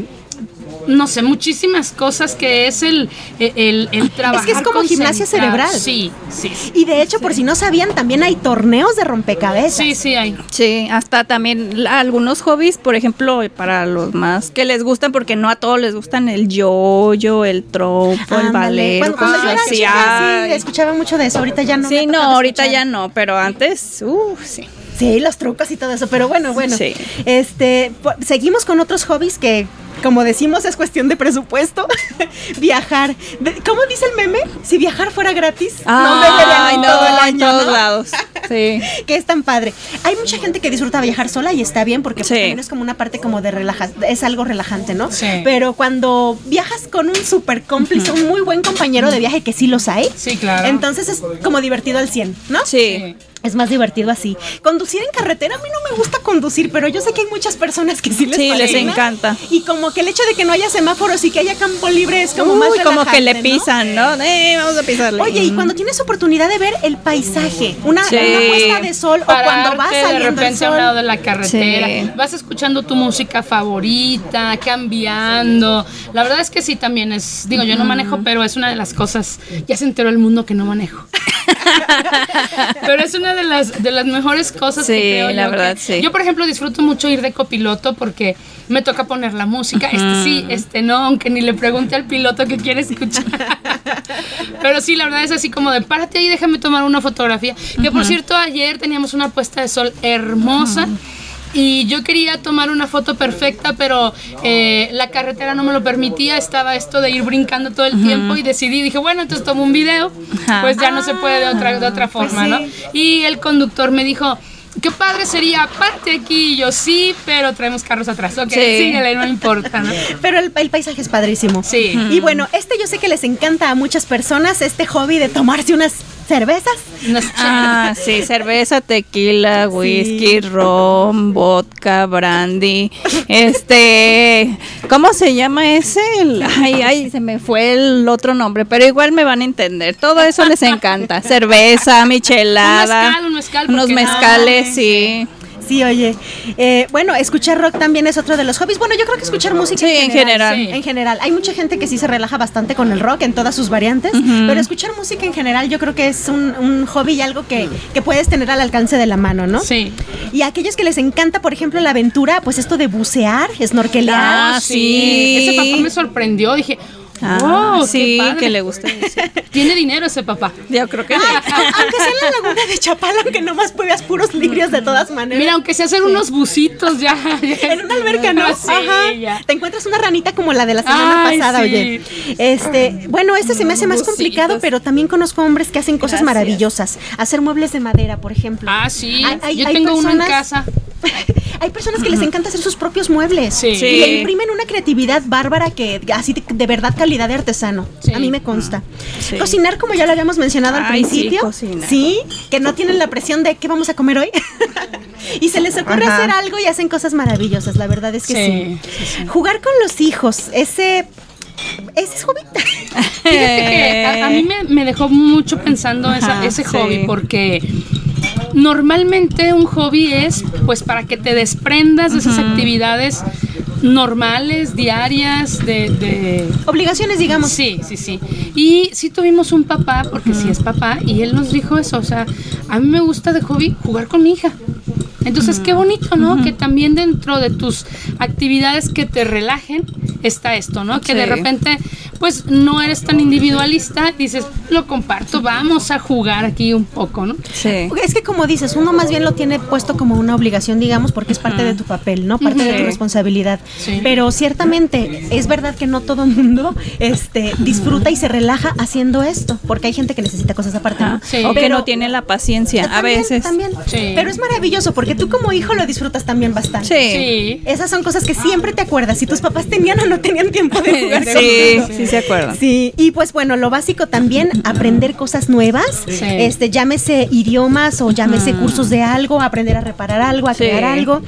no sé, muchísimas cosas que es el, el, el trabajar. es como gimnasia cerebral. Sí, sí, sí. Y de hecho, por si no sabían, también hay torneos de rompecabezas. Sí, sí hay. Sí, hasta también algunos hobbies, por ejemplo, para los más que les gustan, porque no a todos les gustan el yoyo, el trompo, el ballet, Cuando, cuando yo cosas era chica, ay. sí, escuchaba mucho de eso, ahorita ya no. me Sí, no, ahorita escuchar. ya no, pero antes, uh, sí. Sí, los trucos y todo eso, pero bueno, bueno. Sí. Este, seguimos con otros hobbies que, como decimos, es cuestión de presupuesto. viajar. De- ¿Cómo dice el meme? Si viajar fuera gratis, no en no, todo el en año, todos ¿no? lados. Sí. Que es tan padre. Hay mucha gente que disfruta viajar sola y está bien porque Sí. también es como una parte como de relaja, es algo relajante, ¿no? Sí. Pero cuando viajas con un súper cómplice, un muy buen compañero de viaje que sí los hay, Sí, claro. entonces es como divertido al 100, ¿no? Sí. Es más divertido así. Conducir en carretera, a mí no me gusta conducir, pero yo sé que hay muchas personas que sí les Sí, les encanta. Y como que el hecho de que no haya semáforos y que haya campo libre es como Uy, más como que le pisan, ¿no? Eh, vamos a pisarle. Oye, y Mm. cuando tienes oportunidad de ver el paisaje, una, Sí. una puesta de sol o cuando vas de saliendo el repente a un sol. lado de la carretera, Sí. vas escuchando tu música favorita, cambiando. La verdad es que sí también es, digo, yo no manejo, pero es una de las cosas, ya se enteró el mundo que no manejo. pero es una de las de las mejores cosas Sí, que creo la yo verdad, que- sí. Yo, por ejemplo, disfruto mucho ir de copiloto porque me toca poner la música, este sí, este no, aunque ni le pregunte al piloto qué quiere escuchar. Pero sí, la verdad es así como de párate ahí, déjame tomar una fotografía. Que por cierto, ayer teníamos una puesta de sol hermosa. Y yo quería tomar una foto perfecta, pero eh, la carretera no me lo permitía. Estaba esto de ir brincando todo el tiempo y decidí, dije, bueno, entonces tomo un video. Pues ya no se puede de otra, de otra pues forma, sí. ¿no? Y el conductor me dijo, qué padre sería, parte aquí. Y yo, sí, pero traemos carros atrás. Ok, Sí. síguele, no importa, ¿no? Pero el, el paisaje es padrísimo. Sí. Y bueno, este yo sé que les encanta a muchas personas, este hobby de tomarse unas cervezas. Ah, sí, cerveza, tequila, whisky, ron, vodka, brandy. Este, ¿cómo se llama ese? Ay, ay, se me fue el otro nombre, pero igual me van a entender. Todo eso les encanta. Cerveza, michelada, Un mezcal, un mezcal, unos mezcales, sí. Sí, oye. Eh, bueno, escuchar rock también es otro de los hobbies. Bueno, yo creo que escuchar música Sí, en general. Sí. En general, hay mucha gente que sí se relaja bastante con el rock en todas sus variantes, pero escuchar música en general yo creo que es un, un hobby y algo que, que puedes tener al alcance de la mano, ¿no? Sí. Y a aquellos que les encanta, por ejemplo, la aventura, pues esto de bucear, snorkelear. Ah, sí. Ese papá me sorprendió. Dije, Ah, wow, sí, que le gusta eso. Tiene dinero ese papá. Yo creo que aunque sea en la laguna de Chapala, aunque nomás veas puros lirios de todas maneras. Mira, aunque se hacen unos bucitos ya. en una alberca, ¿no? Sí, Ajá. ya. Te encuentras una ranita como la de la semana Ay, pasada, sí. oye. Este, bueno, este se me hace más Bucitos. complicado, pero también conozco hombres que hacen cosas Gracias. maravillosas. Hacer muebles de madera, por ejemplo. Ah, sí. Hay- hay- Yo hay tengo uno en casa. Hay personas que les encanta hacer sus propios muebles. Sí. Y le imprimen una creatividad bárbara que así de, de verdad calidad de artesano. Sí. A mí me consta. Sí. Cocinar, como ya lo habíamos mencionado al Ay, principio. Sí, que no tienen la presión de qué vamos a comer hoy. y se les ocurre Ajá. hacer algo y hacen cosas maravillosas. La verdad es que sí. Sí, sí, sí. Jugar con los hijos, ese. Ese es hobby. Fíjate que a, a mí me, me dejó mucho pensando esa- ese sí. hobby porque normalmente un hobby es pues para que te desprendas de esas actividades normales, diarias, de, de... Obligaciones, digamos. Sí, sí, sí. Y sí tuvimos un papá, porque sí es papá, y él nos dijo eso, o sea, a mí me gusta de hobby jugar con mi hija. Entonces, qué bonito, ¿no? Que también dentro de tus actividades que te relajen está esto, ¿no? Que de repente, pues no eres tan individualista, dices, lo comparto, vamos a jugar aquí un poco, ¿no? Sí. Es que como dices, uno más bien lo tiene puesto como una obligación, digamos, porque es parte de tu papel, ¿no? Parte de tu responsabilidad. Sí. Pero ciertamente es verdad que no todo el mundo este, disfruta y se relaja haciendo esto, porque hay gente que necesita cosas aparte, ¿no? Sí. O que Pero- no tiene la paciencia. A También, veces. También. Sí. Pero es maravilloso porque tú como hijo lo disfrutas también bastante. Sí. Sí. Esas son cosas que siempre te acuerdas. Si tus papás tenían o no tenían tiempo de jugar Sí, contigo. sí se acuerdan. Sí, y pues bueno, lo básico también, aprender cosas nuevas, Sí. este, llámese idiomas o llámese cursos de algo, aprender a reparar algo, a Sí. crear algo,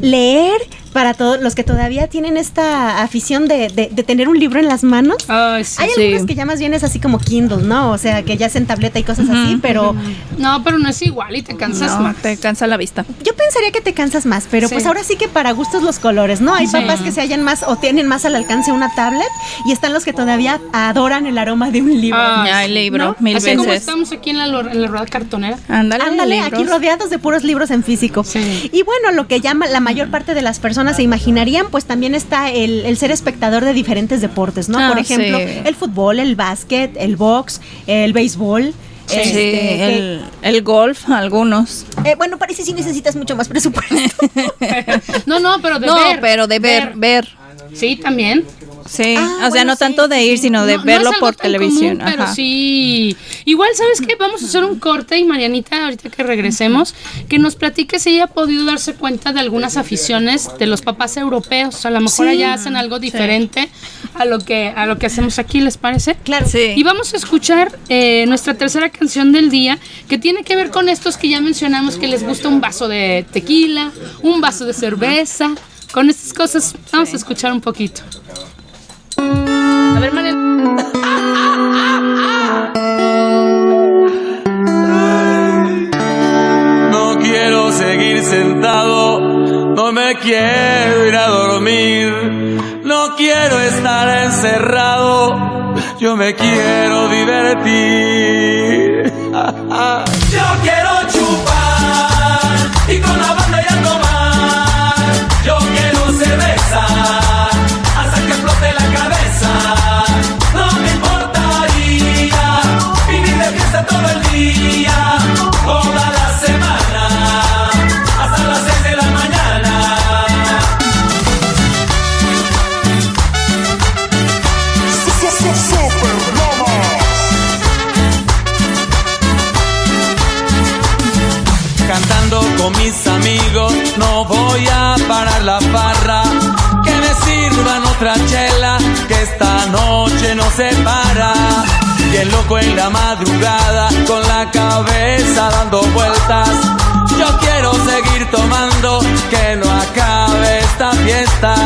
leer para todos los que todavía tienen esta afición de, de- de tener un libro en las manos. Ay, sí. Hay Sí. algunos que ya más bien es así como Kindle, ¿no? O sea, que ya es en tableta y cosas así, pero No, pero no es igual y te cansas No, más. te cansa la vista. yo pensaría que te cansas más, pero Sí. pues ahora sí que para gustos los colores, ¿no? Hay Sí. papás que se hallan más o tienen más al alcance una tablet y están los que todavía adoran el aroma de un libro. Ah, sí. libro, ¿no? mil Así como veces. estamos aquí en la, en la rueda cartonera. Ándale, Ándale, aquí rodeados de puros libros en físico. Sí. Y bueno, lo que llama la mayor parte de las personas se imaginarían, pues también está el, el ser espectador de diferentes deportes, ¿no? Ah, Por ejemplo, sí. el fútbol, el básquet, el box, el béisbol. Sí, este, el, el golf, algunos. que- eh, bueno, parece sí necesitas mucho más presupuesto. No, no, pero de no, ver. pero de ver, ver. Sí, también. Sí, Ah, o sea, bueno, no sí, tanto de ir, sino de No- verlo por televisión. común, pero Ajá. sí. Igual, ¿sabes qué? Vamos a hacer un corte y Marianita, ahorita que regresemos, que nos platique si ella ha podido darse cuenta de algunas aficiones de los papás europeos. A lo mejor allá hacen algo diferente a lo que a lo que hacemos aquí, ¿les parece? Claro. Sí. Y vamos a escuchar eh, nuestra tercera canción del día, que tiene que ver con estos que ya mencionamos, que les gusta un vaso de tequila, un vaso de cerveza. Con estas cosas, vamos a escuchar un poquito. No quiero seguir sentado, no me quiero ir a dormir, no quiero estar encerrado, yo me quiero divertir. Yo quiero chupar y con la banda ir a tomar, yo quiero cerveza hasta que explote la cabeza. Mis amigos, no voy a parar la barra. Que me sirvan otra chela, que esta noche no se para. Bien loco en la madrugada, con la cabeza dando vueltas. Yo quiero seguir tomando, que no acabe esta fiesta.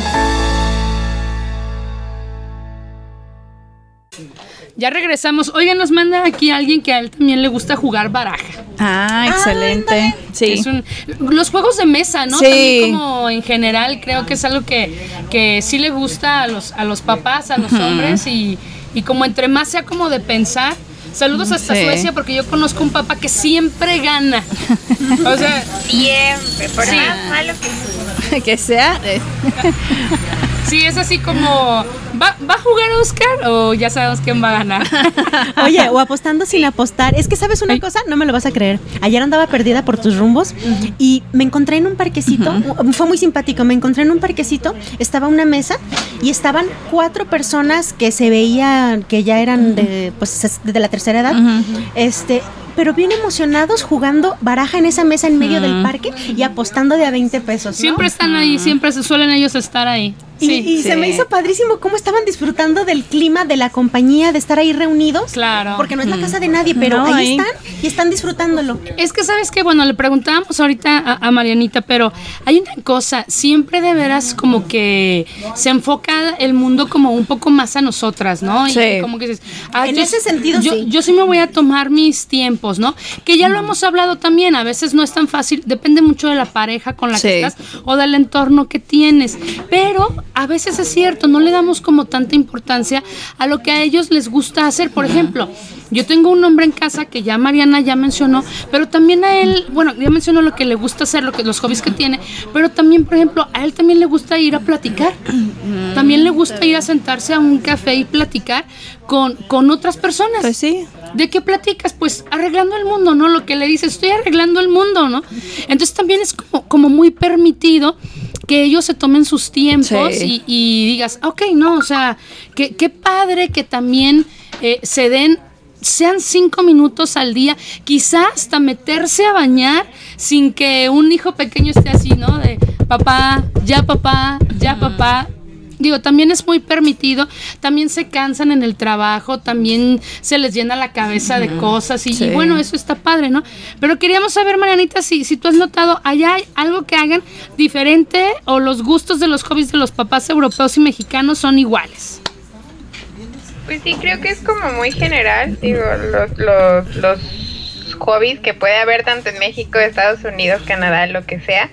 Ya regresamos. Oigan, nos manda aquí alguien que a él también le gusta jugar baraja. Ah, excelente. Sí. Es un- los juegos de mesa, ¿no? Sí. También como en general creo que es algo que, que sí le gusta a los, a los papás, a los hombres y, y como entre más sea como de pensar. Saludos hasta Sí. Suecia porque yo conozco un papá que siempre gana. O sea, Siempre, por Sí. más malo que que sea. Sí es así como ¿va, ¿va a jugar Oscar o ya sabemos quién va a ganar? Oye, o apostando sin apostar. Es que, ¿sabes una cosa? No me lo vas a creer. Ayer andaba perdida por tus rumbos y me encontré en un parquecito. Fue muy simpático. Me encontré en un parquecito. Estaba una mesa y estaban cuatro personas que se veían que ya eran de, pues, es- de la tercera edad. Este. Pero bien emocionados jugando baraja en esa mesa en medio del parque y apostando de a 20 pesos. ¿no? Siempre están ahí, siempre suelen ellos estar ahí. Y, Sí, y se sí. me hizo padrísimo cómo estaban disfrutando del clima, de la compañía, de estar ahí reunidos. Claro. Porque no es la casa de nadie, pero No, ahí ahí. están y están disfrutándolo. Es que sabes que, bueno, le preguntábamos ahorita a, a Marianita, pero hay una cosa, siempre de veras como que se enfoca el mundo como un poco más a nosotras, ¿no? Y Sí. como que dices, ah, En yo- ese sentido, yo, sí. yo sí me voy a tomar mis tiempos, ¿no? Que ya lo hemos hablado también, a veces no es tan fácil, depende mucho de la pareja con la que Sí. estás o del entorno que tienes, pero a veces es cierto, no le damos como tanta importancia a lo que a ellos les gusta hacer. Por ejemplo, yo tengo un hombre en casa que ya Mariana ya mencionó, pero también a él, bueno, ya mencionó lo que le gusta hacer, lo que los hobbies que tiene, pero también, por ejemplo, a él también le gusta ir a platicar. También le gusta ir a sentarse a un café y platicar con, con otras personas. Pues sí. ¿De qué platicas? Pues arreglando el mundo, ¿no? Lo que le dices, estoy arreglando el mundo, ¿no? Entonces también es como, como muy permitido que ellos se tomen sus tiempos Sí. y, y digas, ok, no, o sea, que- qué padre que también eh, se den, sean cinco minutos al día, quizás hasta meterse a bañar sin que un hijo pequeño esté así, ¿no? De papá, ya papá, ya papá. Digo, también es muy permitido, también se cansan en el trabajo, también se les llena la cabeza de cosas y, bueno, eso está padre, ¿no? Pero queríamos saber, Marianita, si, si tú has notado, ¿allá hay algo que hagan diferente o los gustos de los hobbies de los papás europeos y mexicanos son iguales? Pues sí, creo que es como muy general, digo, los, los, los hobbies que puede haber tanto en México, Estados Unidos, Canadá, lo que sea.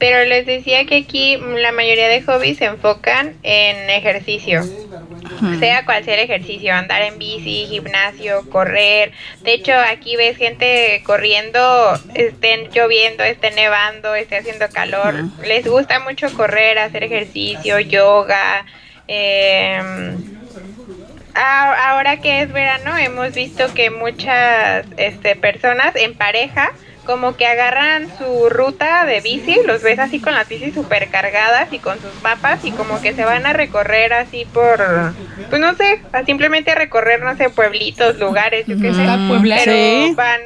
Pero les decía que aquí la mayoría de hobbies se enfocan en ejercicio, sea cual sea el ejercicio, andar en bici, gimnasio, correr. De hecho, aquí ves gente corriendo, estén lloviendo, esté nevando, esté haciendo calor. Les gusta mucho correr, hacer ejercicio, yoga. Eh, ahora que es verano hemos visto que muchas este, personas en pareja como que agarran su ruta de bici, los ves así con las bicis super cargadas y con sus mapas y como que se van a recorrer así por, pues no sé, a simplemente a recorrer, no sé, pueblitos, lugares, yo qué sé, pero Sí. van,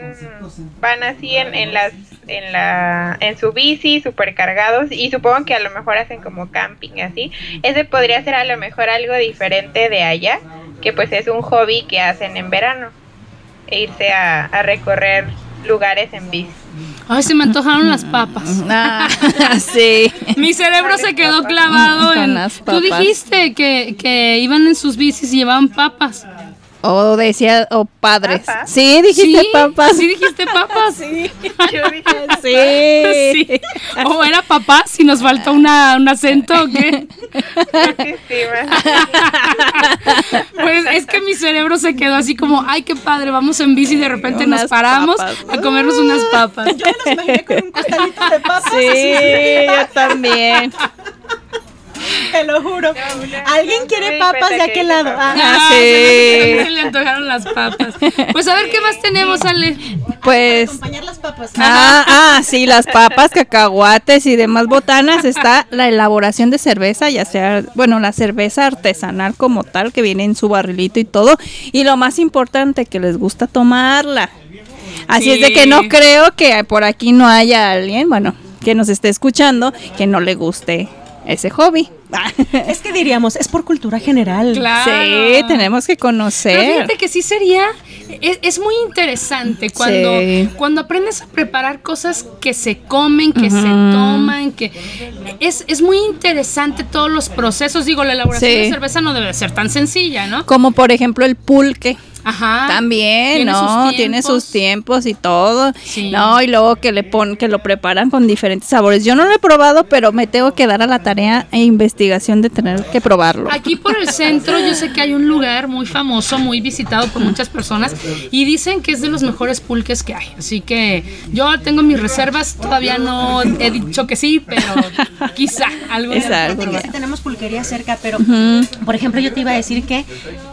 van así en, en las en la en su bici super cargados y supongo que a lo mejor hacen como camping así. Ese podría ser a lo mejor algo diferente de allá que pues es un hobby que hacen en verano e irse a, a recorrer lugares en bici Ay, se me antojaron las papas. Ah, sí. Mi cerebro se quedó clavado en... las Tú dijiste que, que iban en sus bicis y llevaban papas. O decía, o padres. Sí, dijiste sí, papas. Sí, dijiste papas. Sí. yo dije Sí. sí. O era papá si nos faltó una, un acento o qué. Pues es que mi cerebro se quedó así como, ay, qué padre, vamos en bici y de repente nos paramos papas. a comernos unas papas. Yo me los imaginé con un costalito de papas. Sí, yo también. Lo juro. ¿Alguien quiere papas de que aquel lado? Ah, Ah, sí. se me- se le antojaron las papas. Pues a ver qué más tenemos, Ale. Pues. acompañar las papas. Ah, ah, sí, las papas, cacahuates y demás botanas. Está la elaboración de cerveza, ya sea, bueno, la cerveza artesanal como tal, que viene en su barrilito y todo. Y lo más importante, que les gusta tomarla. Así es de que no creo que por aquí no haya alguien, bueno, que nos esté escuchando que no le guste ese hobby. Es que diríamos, es por cultura general. Claro. Sí, tenemos que Pero conocer. fíjate que sí sería, es, es muy interesante cuando, Sí. cuando aprendes a preparar cosas que se comen, que se toman, que es, es muy interesante todos los procesos. Digo, la elaboración Sí. de cerveza no debe ser tan sencilla, ¿no? Como por ejemplo el pulque. Ajá. También, Tiene ¿no? sus Tiene sus tiempos y todo. Sí. No, y luego que le pon, que lo preparan con diferentes sabores. Yo no lo he probado, pero me tengo que dar a la tarea e investigación de tener que probarlo. Aquí por el centro yo sé que hay un lugar muy famoso, muy visitado por muchas personas y dicen que es de los mejores pulques que hay. Así que yo tengo mis reservas, todavía no he dicho que sí, pero quizá algo. Exacto. Que sí tenemos pulquería cerca, pero por ejemplo yo te iba a decir que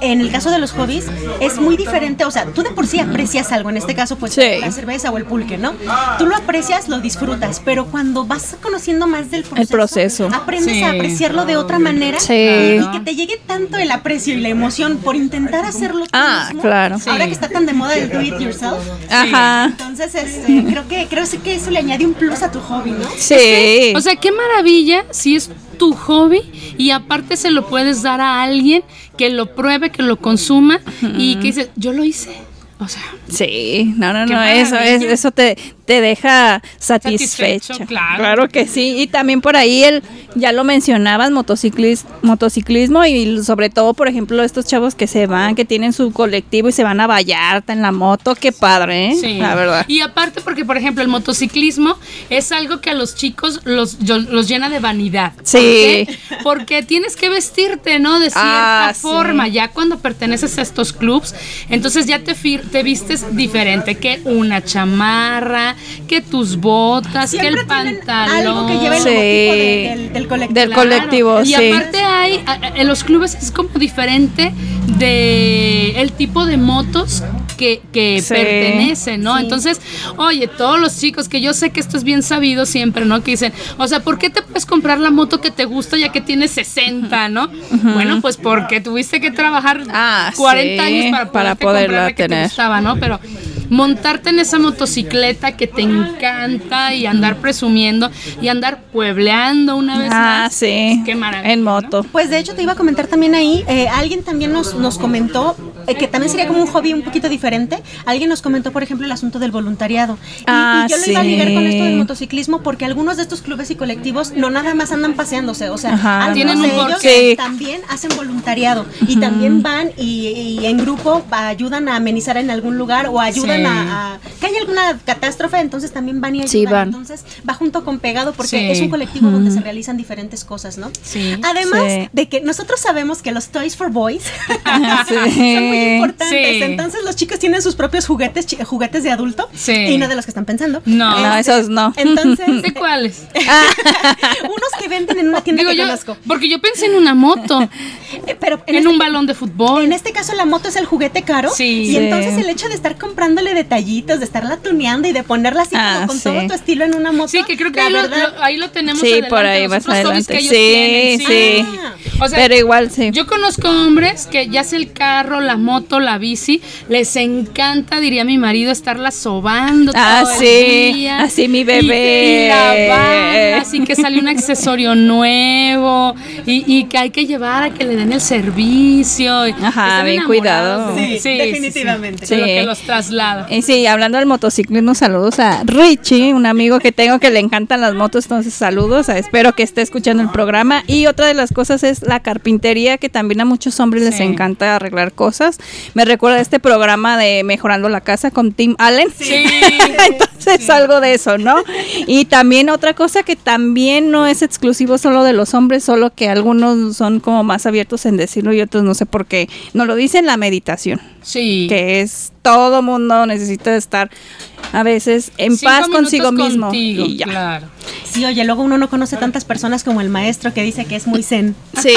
en el caso de los hobbies es muy diferente, o sea, tú de por sí aprecias algo, en este caso pues Sí. la cerveza o el pulque, ¿no? Tú lo aprecias, lo disfrutas, pero cuando vas conociendo más del proceso, proceso. aprendes Sí. a apreciarlo de otra manera Sí. y que te llegue tanto el aprecio y la emoción por intentar hacerlo tú Ah, mismo. claro. Ahora que está tan de moda el do it yourself. Ajá. Entonces, este, creo que creo que eso le añade un plus a tu hobby, ¿no? Sí. O sea, qué maravilla si es tu hobby y aparte se lo puedes dar a alguien que lo pruebe, que lo consuma y que dice, yo lo hice. O sea, Sí, no, no, no, eso es, eso te, te deja satisfecha. Satisfecho, claro. que sí. Y también por ahí el, ya lo mencionabas, motociclis, motociclismo y sobre todo, por ejemplo, estos chavos que se van, que tienen su colectivo y se van a Vallarta en la moto, qué padre, ¿eh? Sí. La verdad. Y aparte porque, por ejemplo, el motociclismo es algo que a los chicos los, los llena de vanidad. ¿Por Sí. qué? Porque tienes que vestirte, ¿no? De cierta Ah, sí. forma. Ya cuando perteneces a estos clubs, entonces ya te, fir- te vistes diferente. Que una chamarra, que tus botas, que el pantalón. algo que lleve el Sí. logotipo de- del, del colectivo. Del colectivo, Y sí. aparte hay, en los clubes es como diferente de el tipo de motos que, que Sí. pertenecen, ¿no? Entonces, oye, todos los chicos, que yo sé que esto es bien sabido siempre, ¿no? Que dicen, o sea, ¿por qué te puedes comprar la moto que te gusta ya que tienes 60, ¿no? Bueno, pues porque tuviste que trabajar Ah, 40 sí, años para, para poderla la que te tener. gustaba, ¿no? Pero montarte en esa motocicleta que te encanta y andar presumiendo y andar puebleando una vez Ah, más. sí. Qué maravilla. En ¿no? moto. Pues de hecho te iba a comentar también ahí, eh, alguien también nos, nos comentó eh, que también sería como un hobby un poquito diferente. Alguien nos comentó, por ejemplo, el asunto del voluntariado. Y, Ah, y yo lo iba a ligar con esto del motociclismo porque algunos de estos clubes y colectivos no nada más andan paseándose, o sea, Ajá. Tienen un ellos. Sí. también hacen voluntariado y también van y, y en grupo ayudan a amenizar en algún lugar o ayudan A, a- que haya alguna catástrofe, entonces también van y ayudan. Sí, van. Entonces va junto con pegado porque Sí. es un colectivo donde se realizan diferentes cosas, ¿no? Sí. Además Sí. de que nosotros sabemos que los Toys for Boys Sí. son muy importantes. Sí. Entonces los chicos tienen sus propios juguetes, juguetes de adulto Sí. y no de los que están pensando. No. No, Este, esos no. Entonces, ¿De cuáles? unos que venden en una tienda Digo que yo, conozco. porque yo pensé en una moto, Eh, Pero en, en este, un balón de fútbol. en este caso la moto es el juguete caro. Sí. Y Sí. entonces el hecho de estar comprándole detallitos, de estarla tuneando y de ponerla así Ah, como con sí. todo tu estilo en una moto. Sí, que creo que ahí lo, verdad, lo- ahí lo tenemos Sí, adelante, por ahí los hobbies adelante. que ellos Sí, tienen, sí. O sea, Pero igual sí. Yo conozco hombres que ya sea el carro, la moto, la bici, les encanta, diría mi marido, estarla sobando Ah, todo el sí, día. así mi bebé. Y, lavarla, así que sale un accesorio nuevo y, y que hay que llevar a que le den el servicio. Ajá, bien cuidado. Sí, definitivamente. de lo Sí. que los traslada. Y sí, hablando del motociclismo, saludos a Richie, un amigo que tengo que le encantan las motos, entonces saludos, a- espero que esté escuchando el programa. Y otra de las cosas es la carpintería, que también a muchos hombres les encanta arreglar cosas. Me recuerda este programa de Mejorando la Casa con Tim Allen. Sí. Entonces algo de eso, ¿no? Y también otra cosa que también no es exclusivo solo de los hombres, solo que algunos son como más abiertos en decirlo y otros no sé por qué. No lo dicen la meditación Sí. que es todo mundo necesita estar a veces en Cinco paz consigo mismo contigo, y ya. Claro. Sí, oye, luego uno no conoce tantas personas como el maestro que dice que es muy zen. Sí,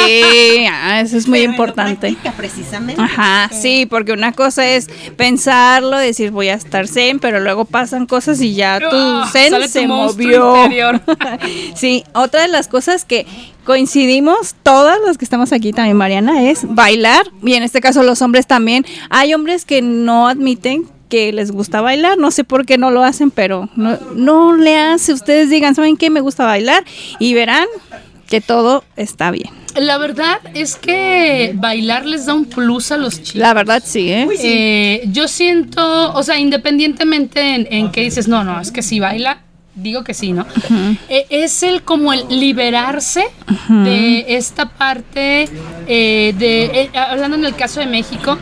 ah, eso es muy Pero importante. precisamente. Ajá, sí, porque una cosa es pensarlo, decir voy a estar zen, pero luego pasan cosas y ya tu Ah, zen tu se movió. interior. sí, otra de las cosas que coincidimos todas las que estamos aquí también, Mariana, es bailar, y en este caso los hombres también. Hay hombres que no admiten que les gusta bailar, no sé por qué no lo hacen, pero no, no le hace, ustedes digan, ¿saben qué? Me gusta bailar y verán que todo está bien. La verdad es que bailar les da un plus a los chicos. La verdad sí, ¿eh? Eh, yo siento, o sea, independientemente en, en que dices, no, no, es que si baila, digo que sí, ¿no? Eh, es el como el liberarse de esta parte eh, de, eh, hablando en el caso de México,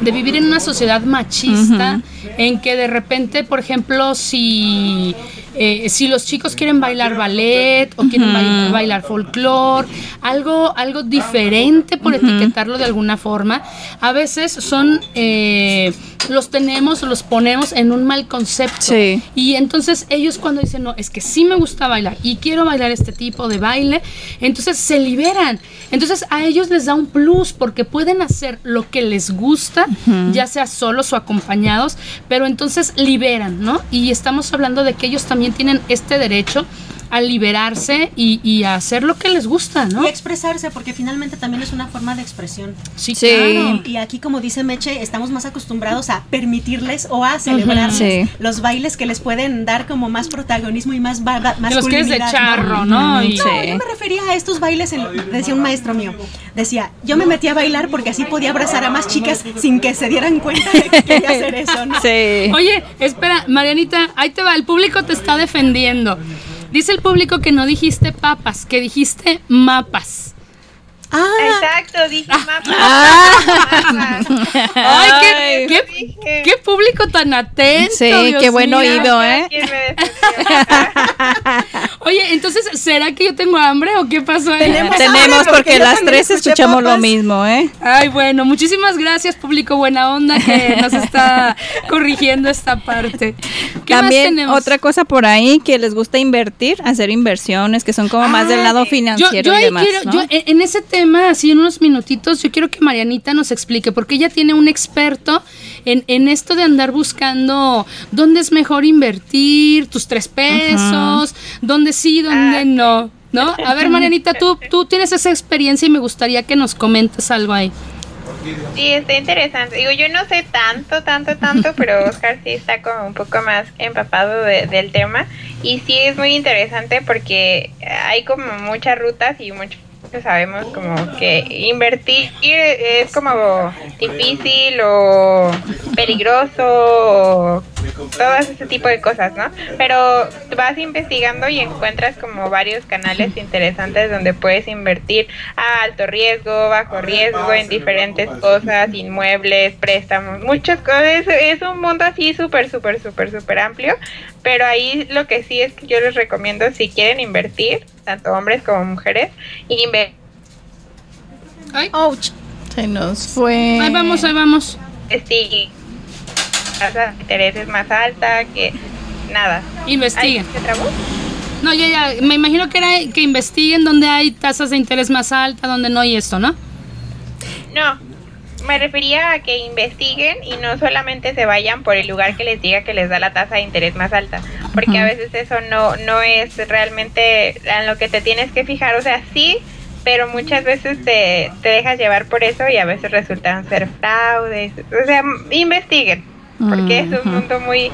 de vivir en una sociedad machista, en que de repente, por ejemplo, si... eh, si los chicos quieren bailar ballet o quieren ba- bailar folclore, algo, algo diferente por etiquetarlo de alguna forma, a veces son, eh, los tenemos, los ponemos en un mal concepto. Sí. Y entonces ellos cuando dicen, no, es que sí me gusta bailar y quiero bailar este tipo de baile, entonces se liberan. Entonces a ellos les da un plus porque pueden hacer lo que les gusta, ya sea solos o acompañados, pero entonces liberan, ¿no? Y estamos hablando de que ellos también tienen este derecho a liberarse y, y a hacer lo que les gusta, ¿no? Y expresarse, porque finalmente también es una forma de expresión. Sí, Sí. claro. Y aquí, como dice Meche, estamos más acostumbrados a permitirles o a celebrarles Sí. los bailes que les pueden dar como más protagonismo y más, ba- ba- Que los quieres de charro, ¿no? Y- Sí. No, yo me refería a estos bailes, en- decía un maestro mío, decía, yo me metí a bailar porque así podía abrazar a más chicas sin que se dieran cuenta de que quería hacer eso, ¿no? Sí. Oye, espera, Marianita, ahí te va, el público te está defendiendo. Dice el público que no dijiste papas, que dijiste mapas. Ah, Exacto, dije mapa. Ay, qué, qué- Dije. qué público tan atento. Sí, Dios qué buen mío. oído, ¿eh? ¿Quién me defendió? Oye, entonces, ¿será que yo tengo hambre o qué pasó ahí? Tenemos- Tenemos hambre, porque porque las tres escuchamos lo mismo, ¿eh? Ay, bueno, muchísimas gracias, público buena onda, que nos está corrigiendo esta parte. ¿Qué más También tenemos? otra cosa por ahí que les gusta invertir, hacer inversiones que son como más del lado financiero yo y demás. quiero, ¿no? yo en ese tema, así en unos minutitos, yo quiero que Marianita nos explique, porque ella tiene un experto en, en esto de andar buscando dónde es mejor invertir, tus tres pesos, dónde sí, dónde no. ¿No? A ver, Marianita, tú, tú tienes esa experiencia y me gustaría que nos comentes algo ahí. Sí, está interesante. Digo, yo no sé tanto, tanto, tanto, pero Oscar sí está como un poco más empapado de- del tema. Y sí es muy interesante porque hay como muchas rutas y muchos sabemos como que invertir es como difícil o peligroso o todo ese tipo de cosas, ¿no? Pero vas investigando y encuentras como varios canales interesantes donde puedes invertir a alto riesgo, bajo riesgo, en diferentes cosas, inmuebles, préstamos, muchas cosas. Es, un mundo así súper, súper, súper, súper amplio. Pero ahí lo que sí es que yo les recomiendo si quieren invertir, tanto hombres como mujeres, invertir Ay, ouch. Se nos fue. ahí vamos, ahí vamos. sí, tasa de interés es más alta que nada. Investiguen. Ay, ¿se trabó? No, ya, ya, me imagino que era que investiguen dónde hay tasas de interés más altas, donde no hay esto, ¿no? No, me refería a que investiguen y no solamente se vayan por el lugar que les diga que les da la tasa de interés más alta, porque a veces eso no no es realmente en lo que te tienes que fijar, o sea, sí, pero muchas veces te, te dejas llevar por eso y a veces resultan ser fraudes, o sea, investiguen, porque es un mundo muy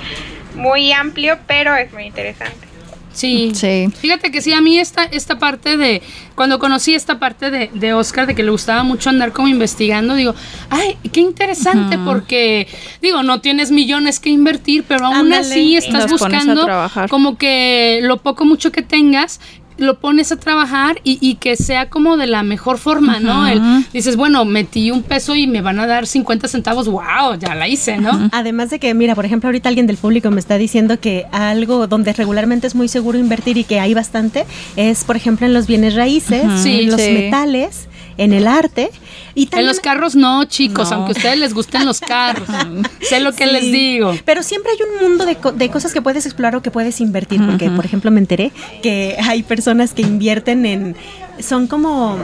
muy amplio, pero es muy interesante. Sí. Sí. Fíjate que sí, a mí esta, esta parte de, cuando conocí esta parte de, de Oscar, de que le gustaba mucho andar como investigando, digo, ay, qué interesante, porque, digo, no tienes millones que invertir, pero aún Ándale. así estás buscando trabajar. como que lo poco mucho que tengas, lo pones a trabajar y, y que sea como de la mejor forma, ¿no? El- dices, bueno, metí un peso y me van a dar 50 centavos, wow, ya la hice, ¿no? Además de que, mira, por ejemplo, ahorita alguien del público me está diciendo que algo donde regularmente es muy seguro invertir y que hay bastante es, por ejemplo, en los bienes raíces, Sí, en los sí. metales, en el arte y En los carros no, chicos, No. aunque a ustedes les gusten los carros. sé lo que Sí. les digo. Pero siempre hay un mundo de, de cosas que puedes explorar o que puedes invertir, porque por ejemplo me enteré que hay personas que invierten en, son como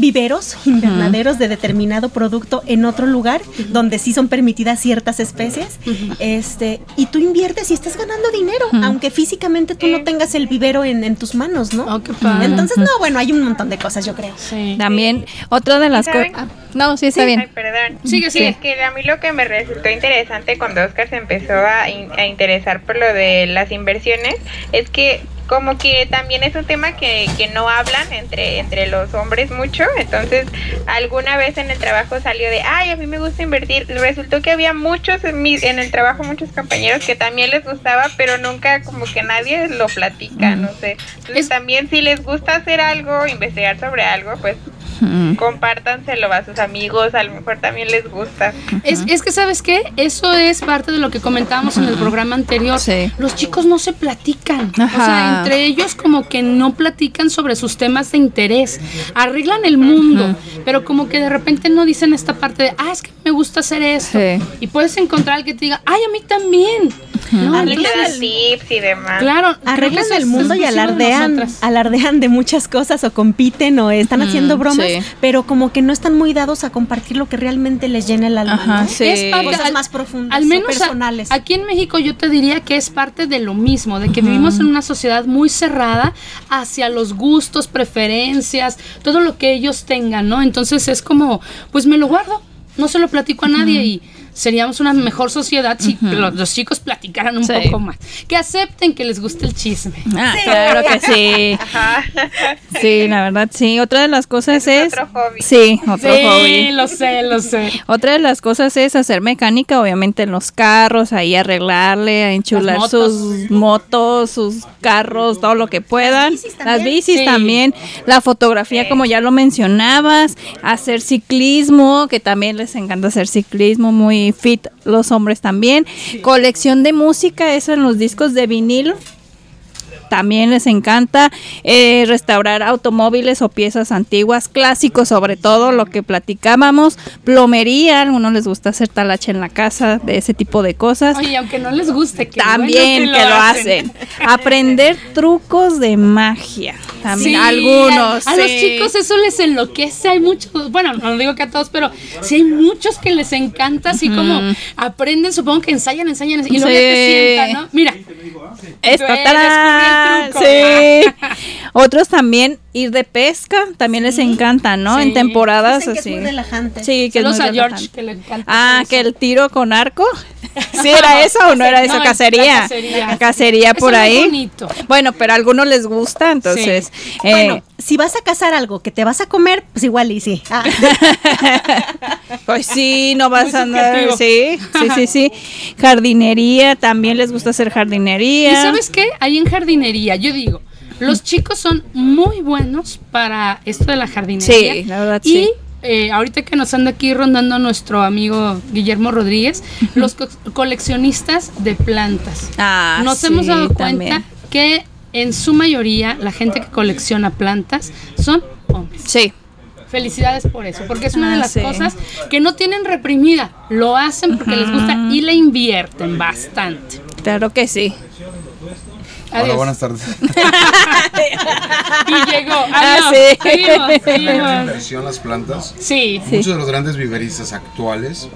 viveros, invernaderos de determinado producto en otro lugar donde sí son permitidas ciertas especies. Este, y tú inviertes y estás ganando dinero, aunque físicamente tú no tengas el vivero en, en tus manos, ¿no? Oh, qué padre. Entonces, no, bueno, hay un montón de cosas, yo creo. Sí. También, otra de las cosas. ¿Saben? No, sí, está Ay, bien. perdón. Sigue, Sí, sigue. es que a mí lo que me resultó interesante cuando Oscar se empezó a, in- a interesar por lo de las inversiones es que como que también es un tema que, que no hablan entre, entre los hombres mucho, entonces alguna vez en el trabajo salió de, ay, a mí me gusta invertir, resultó que había muchos en, mi, en el trabajo, muchos compañeros que también les gustaba, pero nunca como que nadie lo platica, no sé. Entonces Es- también si les gusta hacer algo, investigar sobre algo, pues Mm. compártanselo a sus amigos, a lo mejor también les gusta. Es, es que, ¿sabes qué? Eso es parte de lo que comentábamos en el programa anterior. Sí. Los chicos no se platican. O sea, entre ellos como que no platican sobre sus temas de interés. Arreglan el mundo, pero como que de repente no dicen esta parte de, ah, es que me gusta hacer esto. Sí. Y puedes encontrar al que te diga, ay, a mí también. ¿No? Entonces, tips y demás. claro. Arreglan el mundo y de alardean, alardean de muchas cosas o compiten o están haciendo bromas, sí. pero como que no están muy dados a compartir lo que realmente les llena el alma. Ajá, ¿no? sí. Es parte- Cosas al- más profundas Al menos a- personales. aquí en México yo te diría que es parte de lo mismo, de que vivimos en una sociedad muy cerrada hacia los gustos, preferencias, todo lo que ellos tengan, ¿no? Entonces es como, pues me lo guardo, no se lo platico a nadie y seríamos una mejor sociedad si los, los chicos platicaran un Sí. poco más, que acepten que les guste el chisme. Ah, claro que sí. Ajá. Sí, la verdad, sí. Otra de las cosas Es es. otro hobby. Sí, otro sí, hobby. lo sé, lo sé. Otra de las cosas es hacer mecánica, obviamente en los carros, ahí arreglarle, a enchular Las motos. sus motos, sus carros, todo lo que puedan. bicis Las también. bicis Sí. también, la fotografía, Sí. como ya lo mencionabas, hacer ciclismo, que también les encanta hacer ciclismo, muy fit los hombres también. Colección de música, eso en los discos de vinilo. También les encanta eh, restaurar automóviles o piezas antiguas, clásicos sobre todo, lo que platicábamos, plomería, a algunos les gusta hacer talache en la casa, de ese tipo de cosas. Oye, aunque no les guste, que También que lo hacen. Aprender trucos de magia. También Sí, algunos. A, a los sí. chicos eso les enloquece. Hay muchos, bueno, no digo que a todos, pero sí hay muchos que les encanta, así como aprenden, supongo que ensayan, ensayan, y luego ya te Sí. sientan, ¿no? Mira, Esta, Truco. sí. Otros también ir de pesca, también les encanta, ¿no? Sí. En temporadas Dicen que es así. muy relajante. Sí, que es saludos muy a George, relajante. que le encanta. Ah, que el tiro con arco. ¿Sí era eso o no era eso? No, es la cacería. cacería. La cacería por Eso es ahí. bonito. Bueno, pero a algunos les gusta, entonces. eh, Bueno, si vas a cazar algo que te vas a comer, pues igual y sí. Ah, Pues sí, no vas Muy a andar. Sí, sí, sí, sí. Jardinería, también les gusta hacer jardinería. ¿Y sabes qué? Ahí en jardinería, yo digo, los chicos son muy buenos para esto de la jardinería. Sí, la verdad, y, sí. eh, ahorita que nos anda aquí rondando nuestro amigo Guillermo Rodríguez, los co- coleccionistas de plantas. Ah, nos sí, hemos dado también. cuenta que en su mayoría la gente que colecciona plantas son hombres. Sí. Felicidades por eso, porque es una Ah, de las sí. cosas que no tienen reprimida, lo hacen porque les gusta y le invierten bastante. Claro que sí. Hola, buenas tardes. Y llegó. Ah, Adiós. sí. Seguimos, La seguimos. inversión, las plantas. Sí. Sí. Muchos de los grandes viveristas actuales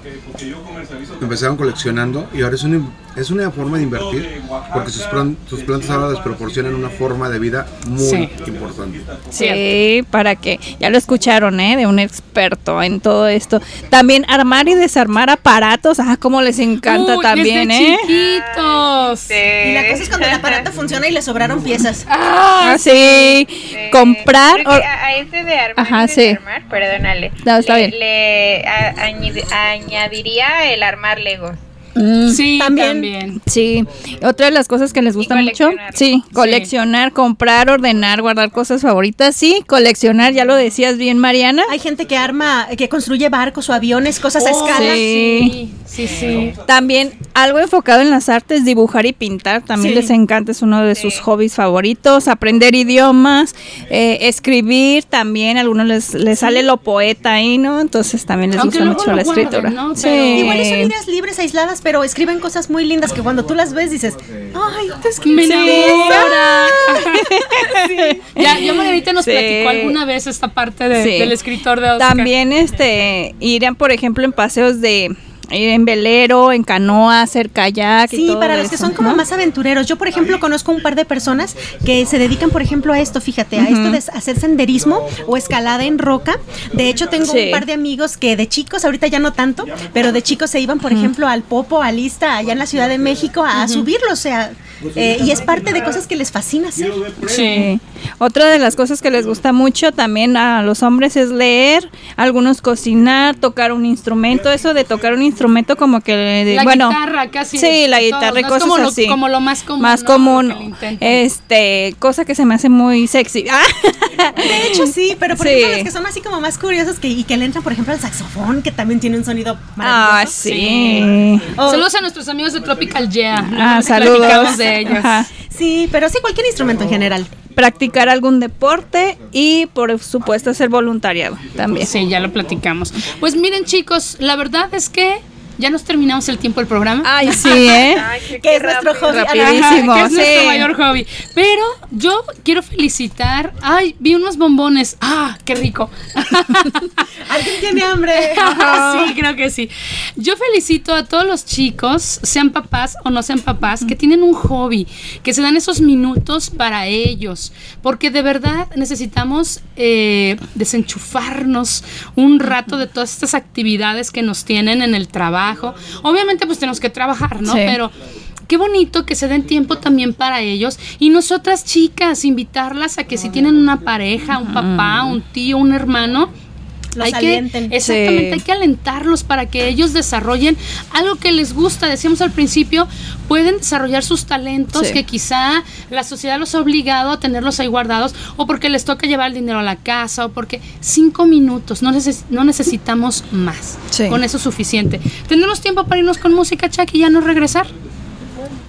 empezaron coleccionando y ahora es una, es una forma de invertir porque sus, plan- sus plantas ahora les proporcionan una forma de vida muy Sí. importante. Sí, para que ya lo escucharon, ¿eh? De un experto en todo esto. También armar y desarmar aparatos, ah, como les encanta Uy, también, desde ¿eh? chiquitos. Sí. y la cosa es cuando el aparato funciona y le sobraron piezas. Ah, sí. Sí. Comprar. O- a, a ese de armar Ajá, sí. desarmar, perdónale. No, está le, bien. le a- añadi- añadiría el armar Legos. Mm, Sí, También. también. Sí, otra de las cosas que les gusta mucho, coleccionar. sí, coleccionar, comprar, ordenar, guardar cosas favoritas, sí, coleccionar, ya lo decías bien, Mariana. Hay gente que arma, que construye barcos o aviones, cosas a Oh, escala. sí. Sí, sí, sí. También algo enfocado en las artes, dibujar y pintar, también Sí. les encanta, es uno de sus hobbies favoritos, aprender idiomas, eh, escribir también, a algunos les, les sale lo poeta ahí, ¿no? Entonces también les Aunque gusta mucho la guarden, escritura. ¿no? Sí. Pero- Igual son ideas libres, aisladas, pero escriben cosas muy lindas que cuando tú las ves dices, ay, te escriben. enamora. Ya, ya Margarita nos Sí. platicó alguna vez esta parte de- Sí. del escritor de Oscar. También este irían, por ejemplo, en paseos de en velero, en canoa, hacer kayak y Sí, todo para los que son como más aventureros. Yo, por ejemplo, conozco un par de personas que se dedican, por ejemplo, a esto, fíjate, a esto de hacer senderismo o escalada en roca. De hecho, tengo Sí. un par de amigos que de chicos, ahorita ya no tanto, pero de chicos se iban, por ejemplo, al Popo, a Lista, allá en la Ciudad de México, a subirlo, o sea, eh, y es parte de cosas que les fascina hacer. Sí. Otra de las cosas que les gusta mucho también a los hombres es leer, algunos cocinar, tocar un instrumento. Eso de tocar un instrumento como que, de- La bueno, guitarra casi. Sí, la de todos, guitarra y cosas como lo- así. como lo más común, Más ¿no? común. Este, cosa que se me hace muy sexy. De hecho, sí, pero por Sí. ejemplo, los que son así como más curiosos que, y que le entran, por ejemplo, al saxofón, que también tiene un sonido Ah, maravilloso. sí. O- Saludos a nuestros amigos de Tropical Yeah. Ah, saludos. platicamos de ellos. Ajá. Sí, pero sí, cualquier instrumento en general. Practicar algún deporte y por supuesto hacer voluntariado también. Sí, ya lo platicamos. Pues miren, chicos, la verdad es que ya nos terminamos el tiempo del programa. Ay, sí, ¿eh? Ay, qué- Que qué es nuestro hobby. Rapidísimo. Ajá, que es nuestro mayor hobby. Pero yo quiero felicitar. Ay, vi unos bombones. Ah, qué rico. ¿Alguien tiene hambre? sí, creo que sí. Yo felicito a todos los chicos, sean papás o no sean papás, que tienen un hobby, que se dan esos minutos para ellos, porque de verdad necesitamos eh, desenchufarnos un rato de todas estas actividades que nos tienen en el trabajo. Obviamente pues tenemos que trabajar, ¿no? Sí. Pero qué bonito que se den tiempo también para ellos y nosotras chicas invitarlas a que si tienen una pareja, un papá, un tío, un hermano, Los hay que, exactamente, Sí. hay que alentarlos para que ellos desarrollen algo que les gusta. Decíamos al principio, pueden desarrollar sus talentos Sí. que quizá la sociedad los ha obligado a tenerlos ahí guardados o porque les toca llevar el dinero a la casa o porque cinco minutos, no, neces- no necesitamos más. Sí. Con eso es suficiente. ¿Tenemos tiempo para irnos con música, Chuck, y ya no regresar?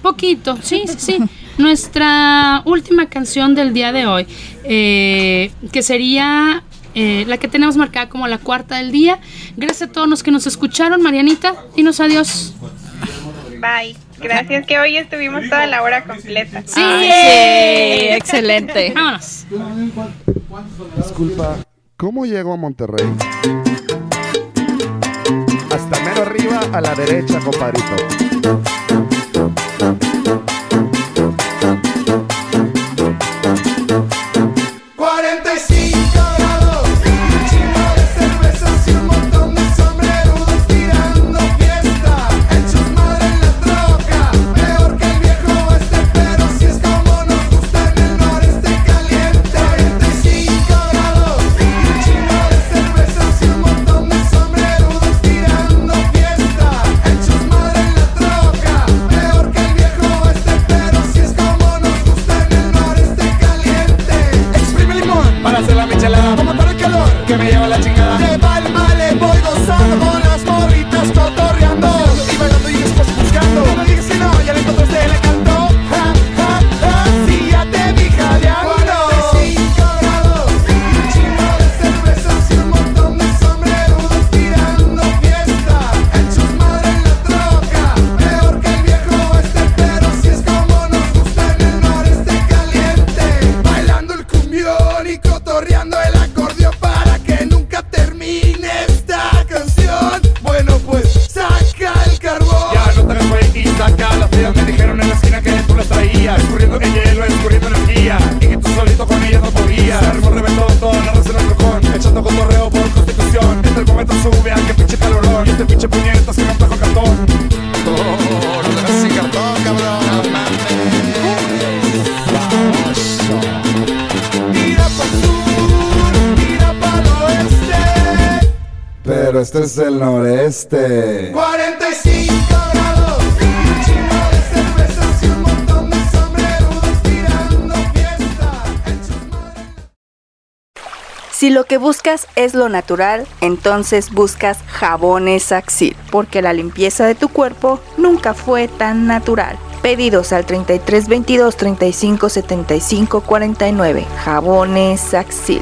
Poquito, sí, sí, sí. Nuestra última canción del día de hoy, eh, que sería eh, la que tenemos marcada como la cuarta del día. Gracias a todos los que nos escucharon. Marianita, dinos adiós. Bye. Gracias que hoy estuvimos toda la hora completa. Sí, Ay, sí, excelente. Vámonos. Disculpa, ¿cómo llego a Monterrey? Hasta mero arriba a la derecha, compadrito. Lo natural, entonces buscas jabones Axil, porque la limpieza de tu cuerpo nunca fue tan natural. Pedidos al 33 22 35 75 49. Jabones Axil.